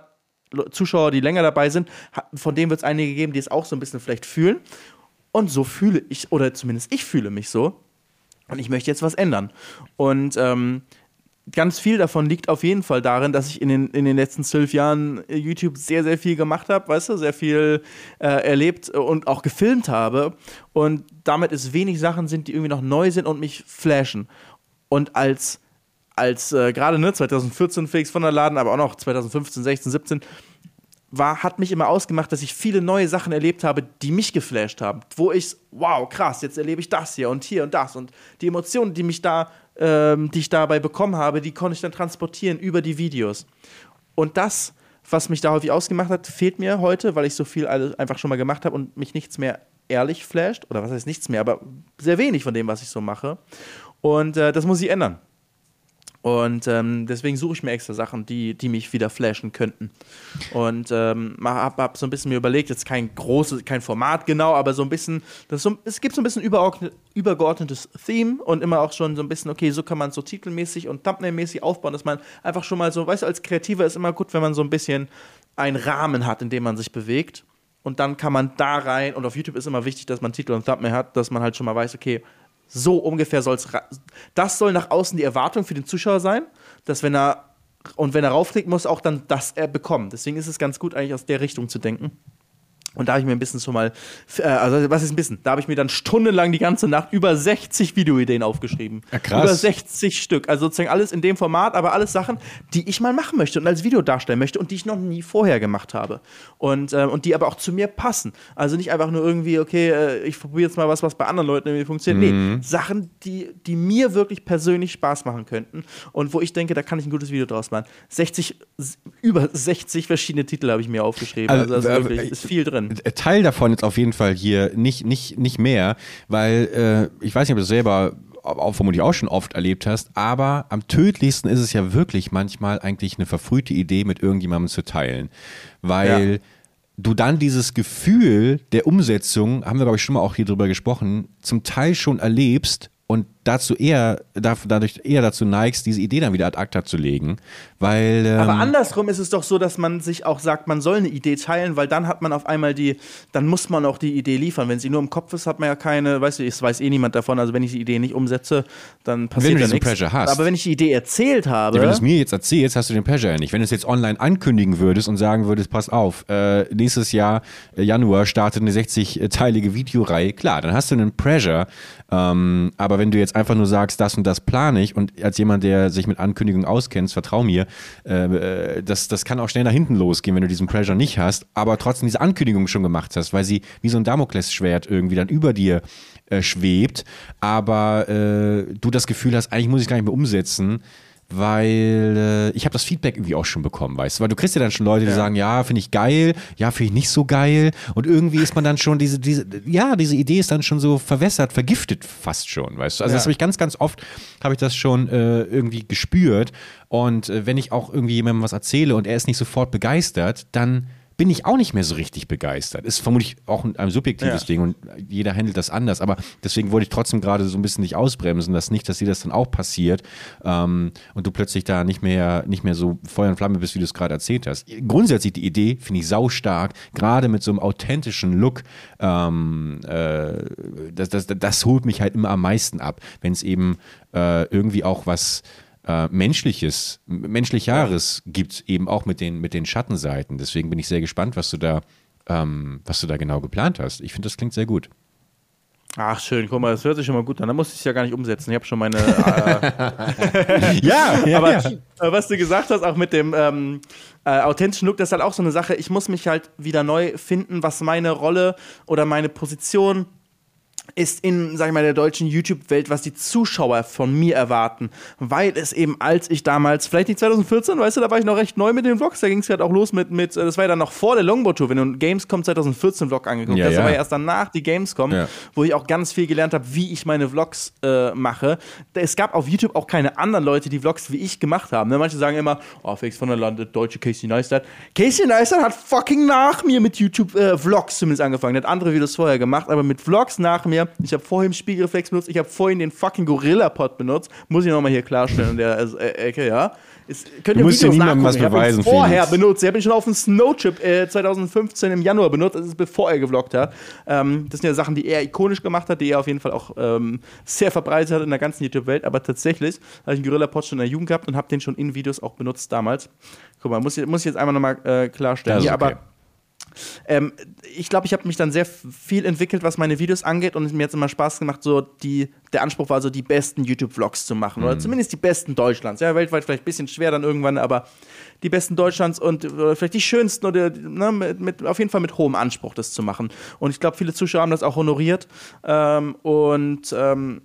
Zuschauer, die länger dabei sind, von denen wird es einige geben, die es auch so ein bisschen vielleicht fühlen. Und so fühle ich, oder zumindest ich fühle mich so. Und ich möchte jetzt was ändern. Und ähm, ganz viel davon liegt auf jeden Fall darin, dass ich in den, in den letzten zwölf Jahren äh, YouTube sehr, sehr viel gemacht habe, weißt du, sehr viel äh, erlebt und auch gefilmt habe. Und damit es wenig Sachen sind, die irgendwie noch neu sind und mich flashen. Und als, als äh, gerade ne, 2014 Felix von der Laden, aber auch noch 2015, 16, 17, war, hat mich immer ausgemacht, dass ich viele neue Sachen erlebt habe, die mich geflasht haben. Wo ich, wow, krass, jetzt erlebe ich das hier und hier und das. Und die Emotionen, die mich da ähm, die ich dabei bekommen habe, die konnte ich dann transportieren über die Videos. Und das, was mich da häufig ausgemacht hat, fehlt mir heute, weil ich so viel einfach schon mal gemacht habe und mich nichts mehr ehrlich flasht. Oder was heißt nichts mehr, aber sehr wenig von dem, was ich so mache. Und äh, das muss ich ändern. Und ähm, deswegen suche ich mir extra Sachen, die, die mich wieder flashen könnten. Und ähm, habe hab so ein bisschen mir überlegt, jetzt kein großes, kein Format genau, aber so ein bisschen, so, es gibt so ein bisschen übergeordnetes Theme und immer auch schon so ein bisschen, okay, so kann man so titelmäßig und thumbnailmäßig aufbauen, dass man einfach schon mal so, weißt du, als Kreativer ist immer gut, wenn man so ein bisschen einen Rahmen hat, in dem man sich bewegt. Und dann kann man da rein, und auf YouTube ist immer wichtig, dass man Titel und Thumbnail hat, dass man halt schon mal weiß, okay, so ungefähr soll es. Das soll nach außen die Erwartung für den Zuschauer sein, dass wenn er und wenn er raufklickt, muss auch dann das er bekommen. Deswegen ist es ganz gut, eigentlich aus der Richtung zu denken. Und da habe ich mir ein bisschen schon mal, äh, also was ist ein bisschen? Da habe ich mir dann stundenlang die ganze Nacht über 60 Videoideen aufgeschrieben. Ja, krass. Über 60 Stück. Also sozusagen alles in dem Format, aber alles Sachen, die ich mal machen möchte und als Video darstellen möchte und die ich noch nie vorher gemacht habe. Und, äh, und die aber auch zu mir passen. Also nicht einfach nur irgendwie, okay, äh, ich probiere jetzt mal was, was bei anderen Leuten irgendwie funktioniert. Mhm. Nee, Sachen, die, die mir wirklich persönlich Spaß machen könnten und wo ich denke, da kann ich ein gutes Video draus machen. 60, s- über 60 verschiedene Titel habe ich mir aufgeschrieben. Also, Also, also äh, wirklich, ist viel drin. Teil davon jetzt auf jeden Fall hier nicht, nicht, nicht mehr, weil äh, ich weiß nicht, ob du das selber auch vermutlich auch schon oft erlebt hast, aber am tödlichsten ist es ja wirklich manchmal eigentlich eine verfrühte Idee mit irgendjemandem zu teilen, weil Ja. du dann dieses Gefühl der Umsetzung, haben wir glaube ich schon mal auch hier drüber gesprochen, zum Teil schon erlebst und dazu eher, da- dadurch eher dazu neigst, diese Idee dann wieder ad acta zu legen, weil ähm, Aber andersrum ist es doch so, dass man sich auch sagt, man soll eine Idee teilen, weil dann hat man auf einmal die, dann muss man auch die Idee liefern. Wenn sie nur im Kopf ist, hat man ja keine, weißt du, es weiß eh niemand davon. Also wenn ich die Idee nicht umsetze, dann passiert du ja nichts. Pressure hast. Aber wenn ich die Idee erzählt habe, Ja, wenn du es mir jetzt erzählst, hast du den Pleasure ja nicht. Wenn du es jetzt online ankündigen würdest und sagen würdest, pass auf, äh, nächstes Jahr, äh, Januar, startet eine 60-teilige Videoreihe, klar, dann hast du einen Pressure. Ähm, aber wenn du jetzt einfach nur sagst, das und das plane ich und als jemand, der sich mit Ankündigungen auskennt, vertrau mir, äh, äh, das, das kann auch schnell nach hinten losgehen, wenn du diesen Pressure nicht hast, aber trotzdem diese Ankündigung schon gemacht hast, weil sie wie so ein Damoklesschwert irgendwie dann über dir äh, schwebt, aber äh, du das Gefühl hast, eigentlich muss ich gar nicht mehr umsetzen, weil äh, ich habe das Feedback irgendwie auch schon bekommen, weißt du, weil du kriegst ja dann schon Leute, die sagen, ja, finde ich geil, ja, finde ich nicht so geil. Und irgendwie ist man dann schon diese, diese, ja, diese Idee ist dann schon so verwässert, vergiftet fast schon, weißt du, also Ja. das habe ich ganz, ganz oft, habe ich das schon äh, irgendwie gespürt. Und äh, wenn ich auch irgendwie jemandem was erzähle und er ist nicht sofort begeistert, dann bin ich auch nicht mehr so richtig begeistert. Ist vermutlich auch ein, ein subjektives Ja. Ding und jeder handelt das anders. Aber deswegen wollte ich trotzdem gerade so ein bisschen dich ausbremsen, dass nicht, dass dir das dann auch passiert ähm, und du plötzlich da nicht mehr, nicht mehr so Feuer und Flamme bist, wie du es gerade erzählt hast. Grundsätzlich die Idee finde ich saustark, gerade mit so einem authentischen Look. Ähm, äh, das, das, das holt mich halt immer am meisten ab, wenn es eben äh, irgendwie auch was äh, menschliches, menschlicheres gibt, eben auch mit den, mit den Schattenseiten. Deswegen bin ich sehr gespannt, was du da, ähm, was du da genau geplant hast. Ich finde, das klingt sehr gut. ach schön, guck mal, das hört sich schon mal gut an. Da muss ich es ja gar nicht umsetzen. Ich habe schon meine. Äh, [laughs] [laughs] Ja, aber äh, was du gesagt hast, auch mit dem ähm, äh, authentischen Look, das ist halt auch so eine Sache. Ich muss mich halt wieder neu finden, was meine Rolle oder meine Position ist in, sag ich mal, der deutschen YouTube-Welt, was die Zuschauer von mir erwarten. Weil es eben, als ich damals, vielleicht nicht 2014, weißt du, da war ich noch recht neu mit den Vlogs, da ging es halt auch los mit, mit, äh, das war ja dann noch vor der Longboard-Tour, wenn du einen Gamescom 2014 Vlog angeguckt Ja, hast, das ja. war ja erst danach die Gamescom, Ja. wo ich auch ganz viel gelernt habe, wie ich meine Vlogs äh, mache. Es gab auf YouTube auch keine anderen Leute, die Vlogs wie ich gemacht haben. Ne? Manche sagen immer, oh, Felix von der Lande, deutsche Casey Neistat. Casey Neistat hat fucking nach mir mit YouTube-Vlogs zumindest angefangen. Der hat andere Videos vorher gemacht, aber mit Vlogs nach mir. Ich habe vorhin Spiegelreflex benutzt, ich habe vorhin den fucking Gorilla-Pod benutzt. Muss ich nochmal hier klarstellen in der äh, Ecke, ja. Es, könnt Du musst dir niemandem was nachgucken. Ich ihn beweisen, vorher Felix. benutzt. Ich habe ihn schon auf dem Snowchip äh, 2015 im Januar benutzt. Das ist bevor er gevloggt hat. Ähm, das sind ja Sachen, die er ikonisch gemacht hat, die er auf jeden Fall auch ähm, sehr verbreitet hat in der ganzen YouTube-Welt. Aber tatsächlich habe ich einen Gorilla-Pod schon in der Jugend gehabt und habe den schon in Videos auch benutzt damals. Guck mal, muss ich, muss ich jetzt einmal nochmal äh, klarstellen. Ist Hier, okay. aber ähm, ich glaube, ich habe mich dann sehr viel entwickelt, was meine Videos angeht und mir hat es immer Spaß gemacht, so die, der Anspruch war so, die besten YouTube-Vlogs zu machen Mhm. oder zumindest die besten Deutschlands. Ja, weltweit vielleicht ein bisschen schwer dann irgendwann, aber die besten Deutschlands und oder vielleicht die schönsten oder ne, mit, mit, auf jeden Fall mit hohem Anspruch das zu machen. Und ich glaube, viele Zuschauer haben das auch honoriert ähm, und ähm,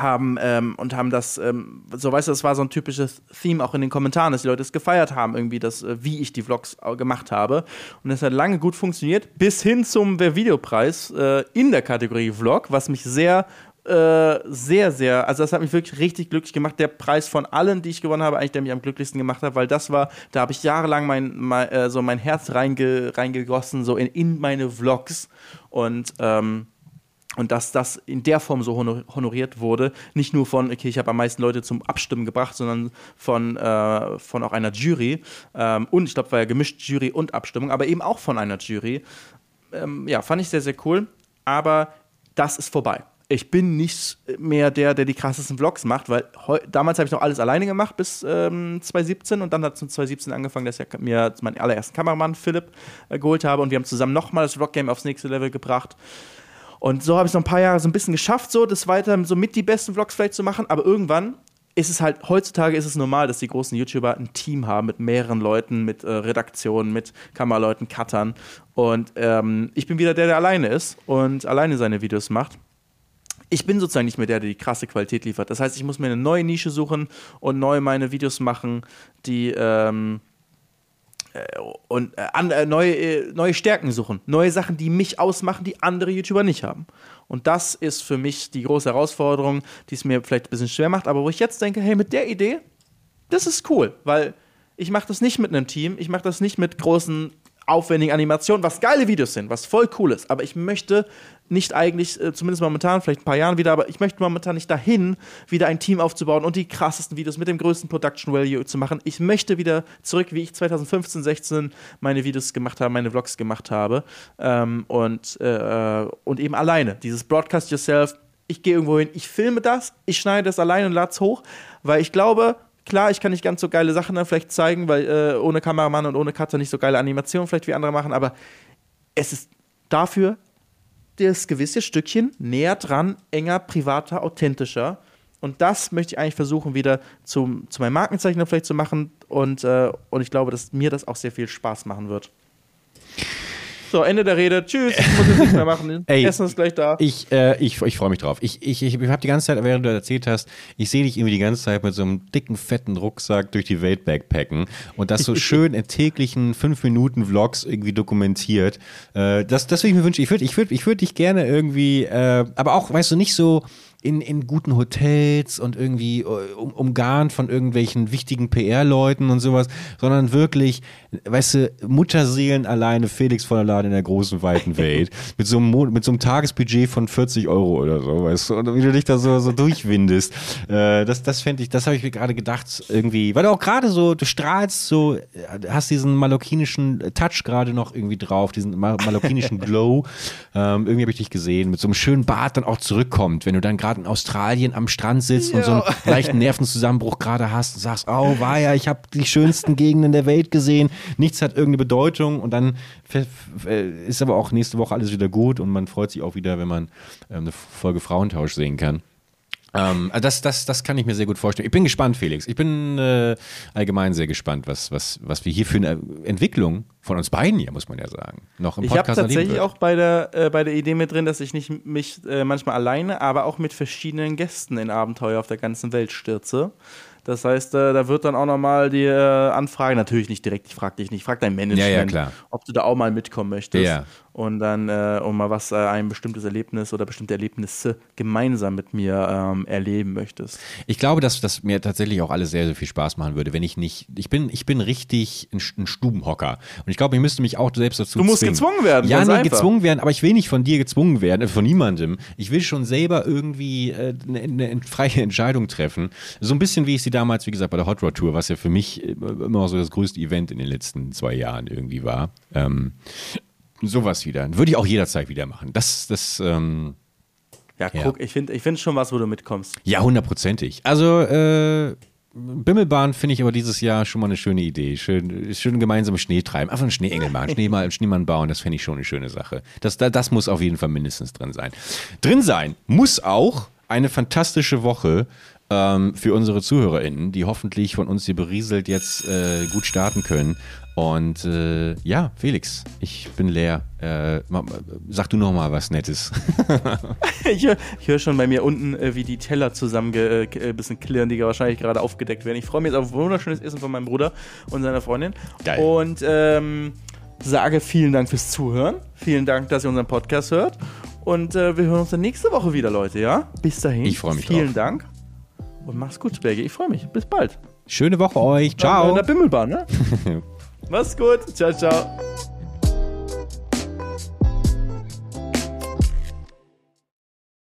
haben ähm, und haben das, ähm, so weißt du, das war so ein typisches Theme auch in den Kommentaren, dass die Leute es gefeiert haben, irgendwie, das, äh, wie ich die Vlogs äh, gemacht habe. Und das hat lange gut funktioniert, bis hin zum Videopreis äh, in der Kategorie Vlog, was mich sehr äh, sehr, sehr, also das hat mich wirklich richtig glücklich gemacht. Der Preis von allen, die ich gewonnen habe, eigentlich der mich am glücklichsten gemacht hat, weil das war, da habe ich jahrelang mein, mein, äh, so mein Herz reinge, reingegossen, so in, in meine Vlogs. Und ähm, und dass das in der Form so honor honoriert wurde, nicht nur von, okay, ich habe am meisten Leute zum Abstimmen gebracht, sondern von, äh, von auch einer Jury. Ähm, und ich glaube, war ja gemischt Jury und Abstimmung, aber eben auch von einer Jury. Ähm, ja, fand ich sehr, sehr cool. Aber das ist vorbei. ich bin nicht mehr der, der die krassesten Vlogs macht, weil damals habe ich noch alles alleine gemacht bis ähm, 2017 und dann hat es 2017 angefangen, dass ich mir meinen allerersten Kameramann Philipp äh, geholt habe und wir haben zusammen nochmal das Vlog-Game aufs nächste Level gebracht. Und so habe ich es noch ein paar Jahre so ein bisschen geschafft, so das weiter so mit die besten Vlogs vielleicht zu machen, aber irgendwann ist es halt, heutzutage ist es normal, dass die großen YouTuber ein Team haben mit mehreren Leuten, mit äh, Redaktionen, mit Kameraleuten, Cuttern. Und ähm, ich bin wieder der, der alleine ist und alleine seine Videos macht ich bin sozusagen nicht mehr der, der die krasse Qualität liefert. Das heißt, ich muss mir eine neue Nische suchen und neu meine Videos machen, die ähm, äh, und äh, an, äh, neue, äh, neue Stärken suchen, neue Sachen, die mich ausmachen, die andere YouTuber nicht haben. Und das ist für mich die große Herausforderung, die es mir vielleicht ein bisschen schwer macht, aber wo ich jetzt denke, hey, mit der Idee, das ist cool, weil ich mache das nicht mit einem Team, ich mache das nicht mit großen aufwendigen Animationen, was geile Videos sind, was voll cool ist. Aber ich möchte nicht eigentlich, äh, zumindest momentan, vielleicht ein paar Jahren wieder, aber ich möchte momentan nicht dahin, wieder ein Team aufzubauen und die krassesten Videos mit dem größten Production Value zu machen. Ich möchte wieder zurück, wie ich 2015, 16 meine Videos gemacht habe, meine Vlogs gemacht habe. Ähm, und, äh, und eben alleine. Dieses Broadcast Yourself. Ich gehe irgendwo hin, ich filme das, ich schneide das alleine und lade es hoch, weil ich glaube, Klar, ich kann nicht ganz so geile Sachen dann vielleicht zeigen, weil äh, ohne Kameramann und ohne Cutter nicht so geile Animationen vielleicht wie andere machen, aber es ist dafür das gewisse Stückchen näher dran, enger, privater, authentischer. Und das möchte ich eigentlich versuchen, wieder zum, zu meinem Markenzeichen vielleicht zu machen. Und, äh, und ich glaube, dass mir das auch sehr viel Spaß machen wird. So, Ende der Rede. Tschüss. Ich muss jetzt nichts mehr machen. [laughs] Ey, Essen ist gleich da. Ich, äh, ich, ich freue mich drauf. Ich, ich, ich habe die ganze Zeit, während du erzählt hast, ich sehe dich irgendwie die ganze Zeit mit so einem dicken, fetten Rucksack durch die Welt backpacken und das so [laughs] schön in täglichen 5-Minuten-Vlogs irgendwie dokumentiert. Äh, das, das würde ich mir wünschen. Ich würde ich würd, ich würd dich gerne irgendwie, äh, aber auch, weißt du, nicht so in, in guten Hotels und irgendwie äh, um, umgarnt von irgendwelchen wichtigen PR-Leuten und sowas, sondern wirklich, weißt du, Mutterseelen alleine Felix von der Laden in der großen, weiten Welt. [laughs] mit, so einem, mit so einem Tagesbudget von 40 Euro oder so, weißt du, und wie du dich da so, so durchwindest. Äh, das das fände ich, das habe ich mir gerade gedacht, irgendwie, weil du auch gerade so, du strahlst so, hast diesen malokinischen Touch gerade noch irgendwie drauf, diesen malokinischen [laughs] Glow. ähm, irgendwie habe ich dich gesehen, mit so einem schönen Bart dann auch zurückkommt, wenn du dann gerade gerade in Australien am Strand sitzt ja. und so einen leichten Nervenzusammenbruch gerade hast und sagst, oh, war ja, ich habe die schönsten Gegenden der Welt gesehen, nichts hat irgendeine Bedeutung und dann ist aber auch nächste Woche alles wieder gut und man freut sich auch wieder, wenn man ähm, eine Folge Frauentausch sehen kann. Ähm, also das, das, das kann ich mir sehr gut vorstellen. Ich bin gespannt, Felix. Ich bin äh, allgemein sehr gespannt, was, was, was wir hier für eine Entwicklung von uns beiden hier, muss man ja sagen, noch im Podcast Ich habe tatsächlich auch bei der, äh, bei der Idee mit drin, dass ich nicht mich äh, manchmal alleine, aber auch mit verschiedenen Gästen in Abenteuer auf der ganzen Welt stürze. Das heißt, äh, da wird dann auch nochmal die äh, Anfrage, natürlich nicht direkt, ich frage dich nicht, ich frage dein Management, ja, ja, ob du da auch mal mitkommen möchtest. Ja und dann äh, um mal was äh, ein bestimmtes Erlebnis oder bestimmte Erlebnisse gemeinsam mit mir ähm, erleben möchtest. Ich glaube, dass das mir tatsächlich auch alles sehr, sehr viel Spaß machen würde, wenn ich nicht, ich bin, ich bin richtig ein, ein Stubenhocker und ich glaube, ich müsste mich auch selbst dazu Du musst zwingen. gezwungen werden. Ja, nee, einfach. gezwungen werden, aber ich will nicht von dir gezwungen werden, von niemandem. Ich will schon selber irgendwie äh, eine, eine freie Entscheidung treffen. So ein bisschen wie ich sie damals, wie gesagt, bei der Hot Rod Tour, was ja für mich äh, immer so das größte Event in den letzten zwei Jahren irgendwie war. Ähm, sowas wieder. Würde ich auch jederzeit wieder machen. Das, das, ähm, ja, guck, ja. ich finde ich find schon was, wo du mitkommst. Ja, hundertprozentig. Also, äh, Bimmelbahn finde ich aber dieses Jahr schon mal eine schöne Idee. Schön, schön gemeinsam Schnee treiben. Einfach einen Schneeengel machen, [laughs] Schneemann, Schneemann bauen, das fände ich schon eine schöne Sache. Das, das muss auf jeden Fall mindestens drin sein. Drin sein muss auch eine fantastische Woche ähm, für unsere ZuhörerInnen, die hoffentlich von uns hier berieselt jetzt äh, gut starten können. Und äh, ja, Felix, ich bin leer. Äh, sag du noch mal was Nettes. [laughs] ich höre hör schon bei mir unten, äh, wie die Teller zusammen ein äh, äh, bisschen klirren, die wahrscheinlich gerade aufgedeckt werden. Ich freue mich jetzt auf ein wunderschönes Essen von meinem Bruder und seiner Freundin. Geil. Und ähm, sage vielen Dank fürs Zuhören. Vielen Dank, dass ihr unseren Podcast hört. Und äh, wir hören uns dann nächste Woche wieder, Leute, ja? Bis dahin. Ich freue mich Vielen drauf. Dank. Und mach's gut, Berge. Ich freue mich. Bis bald. Schöne Woche euch. Ciao. In der Bimmelbahn, ne? [laughs] Mach's gut. Ciao, ciao.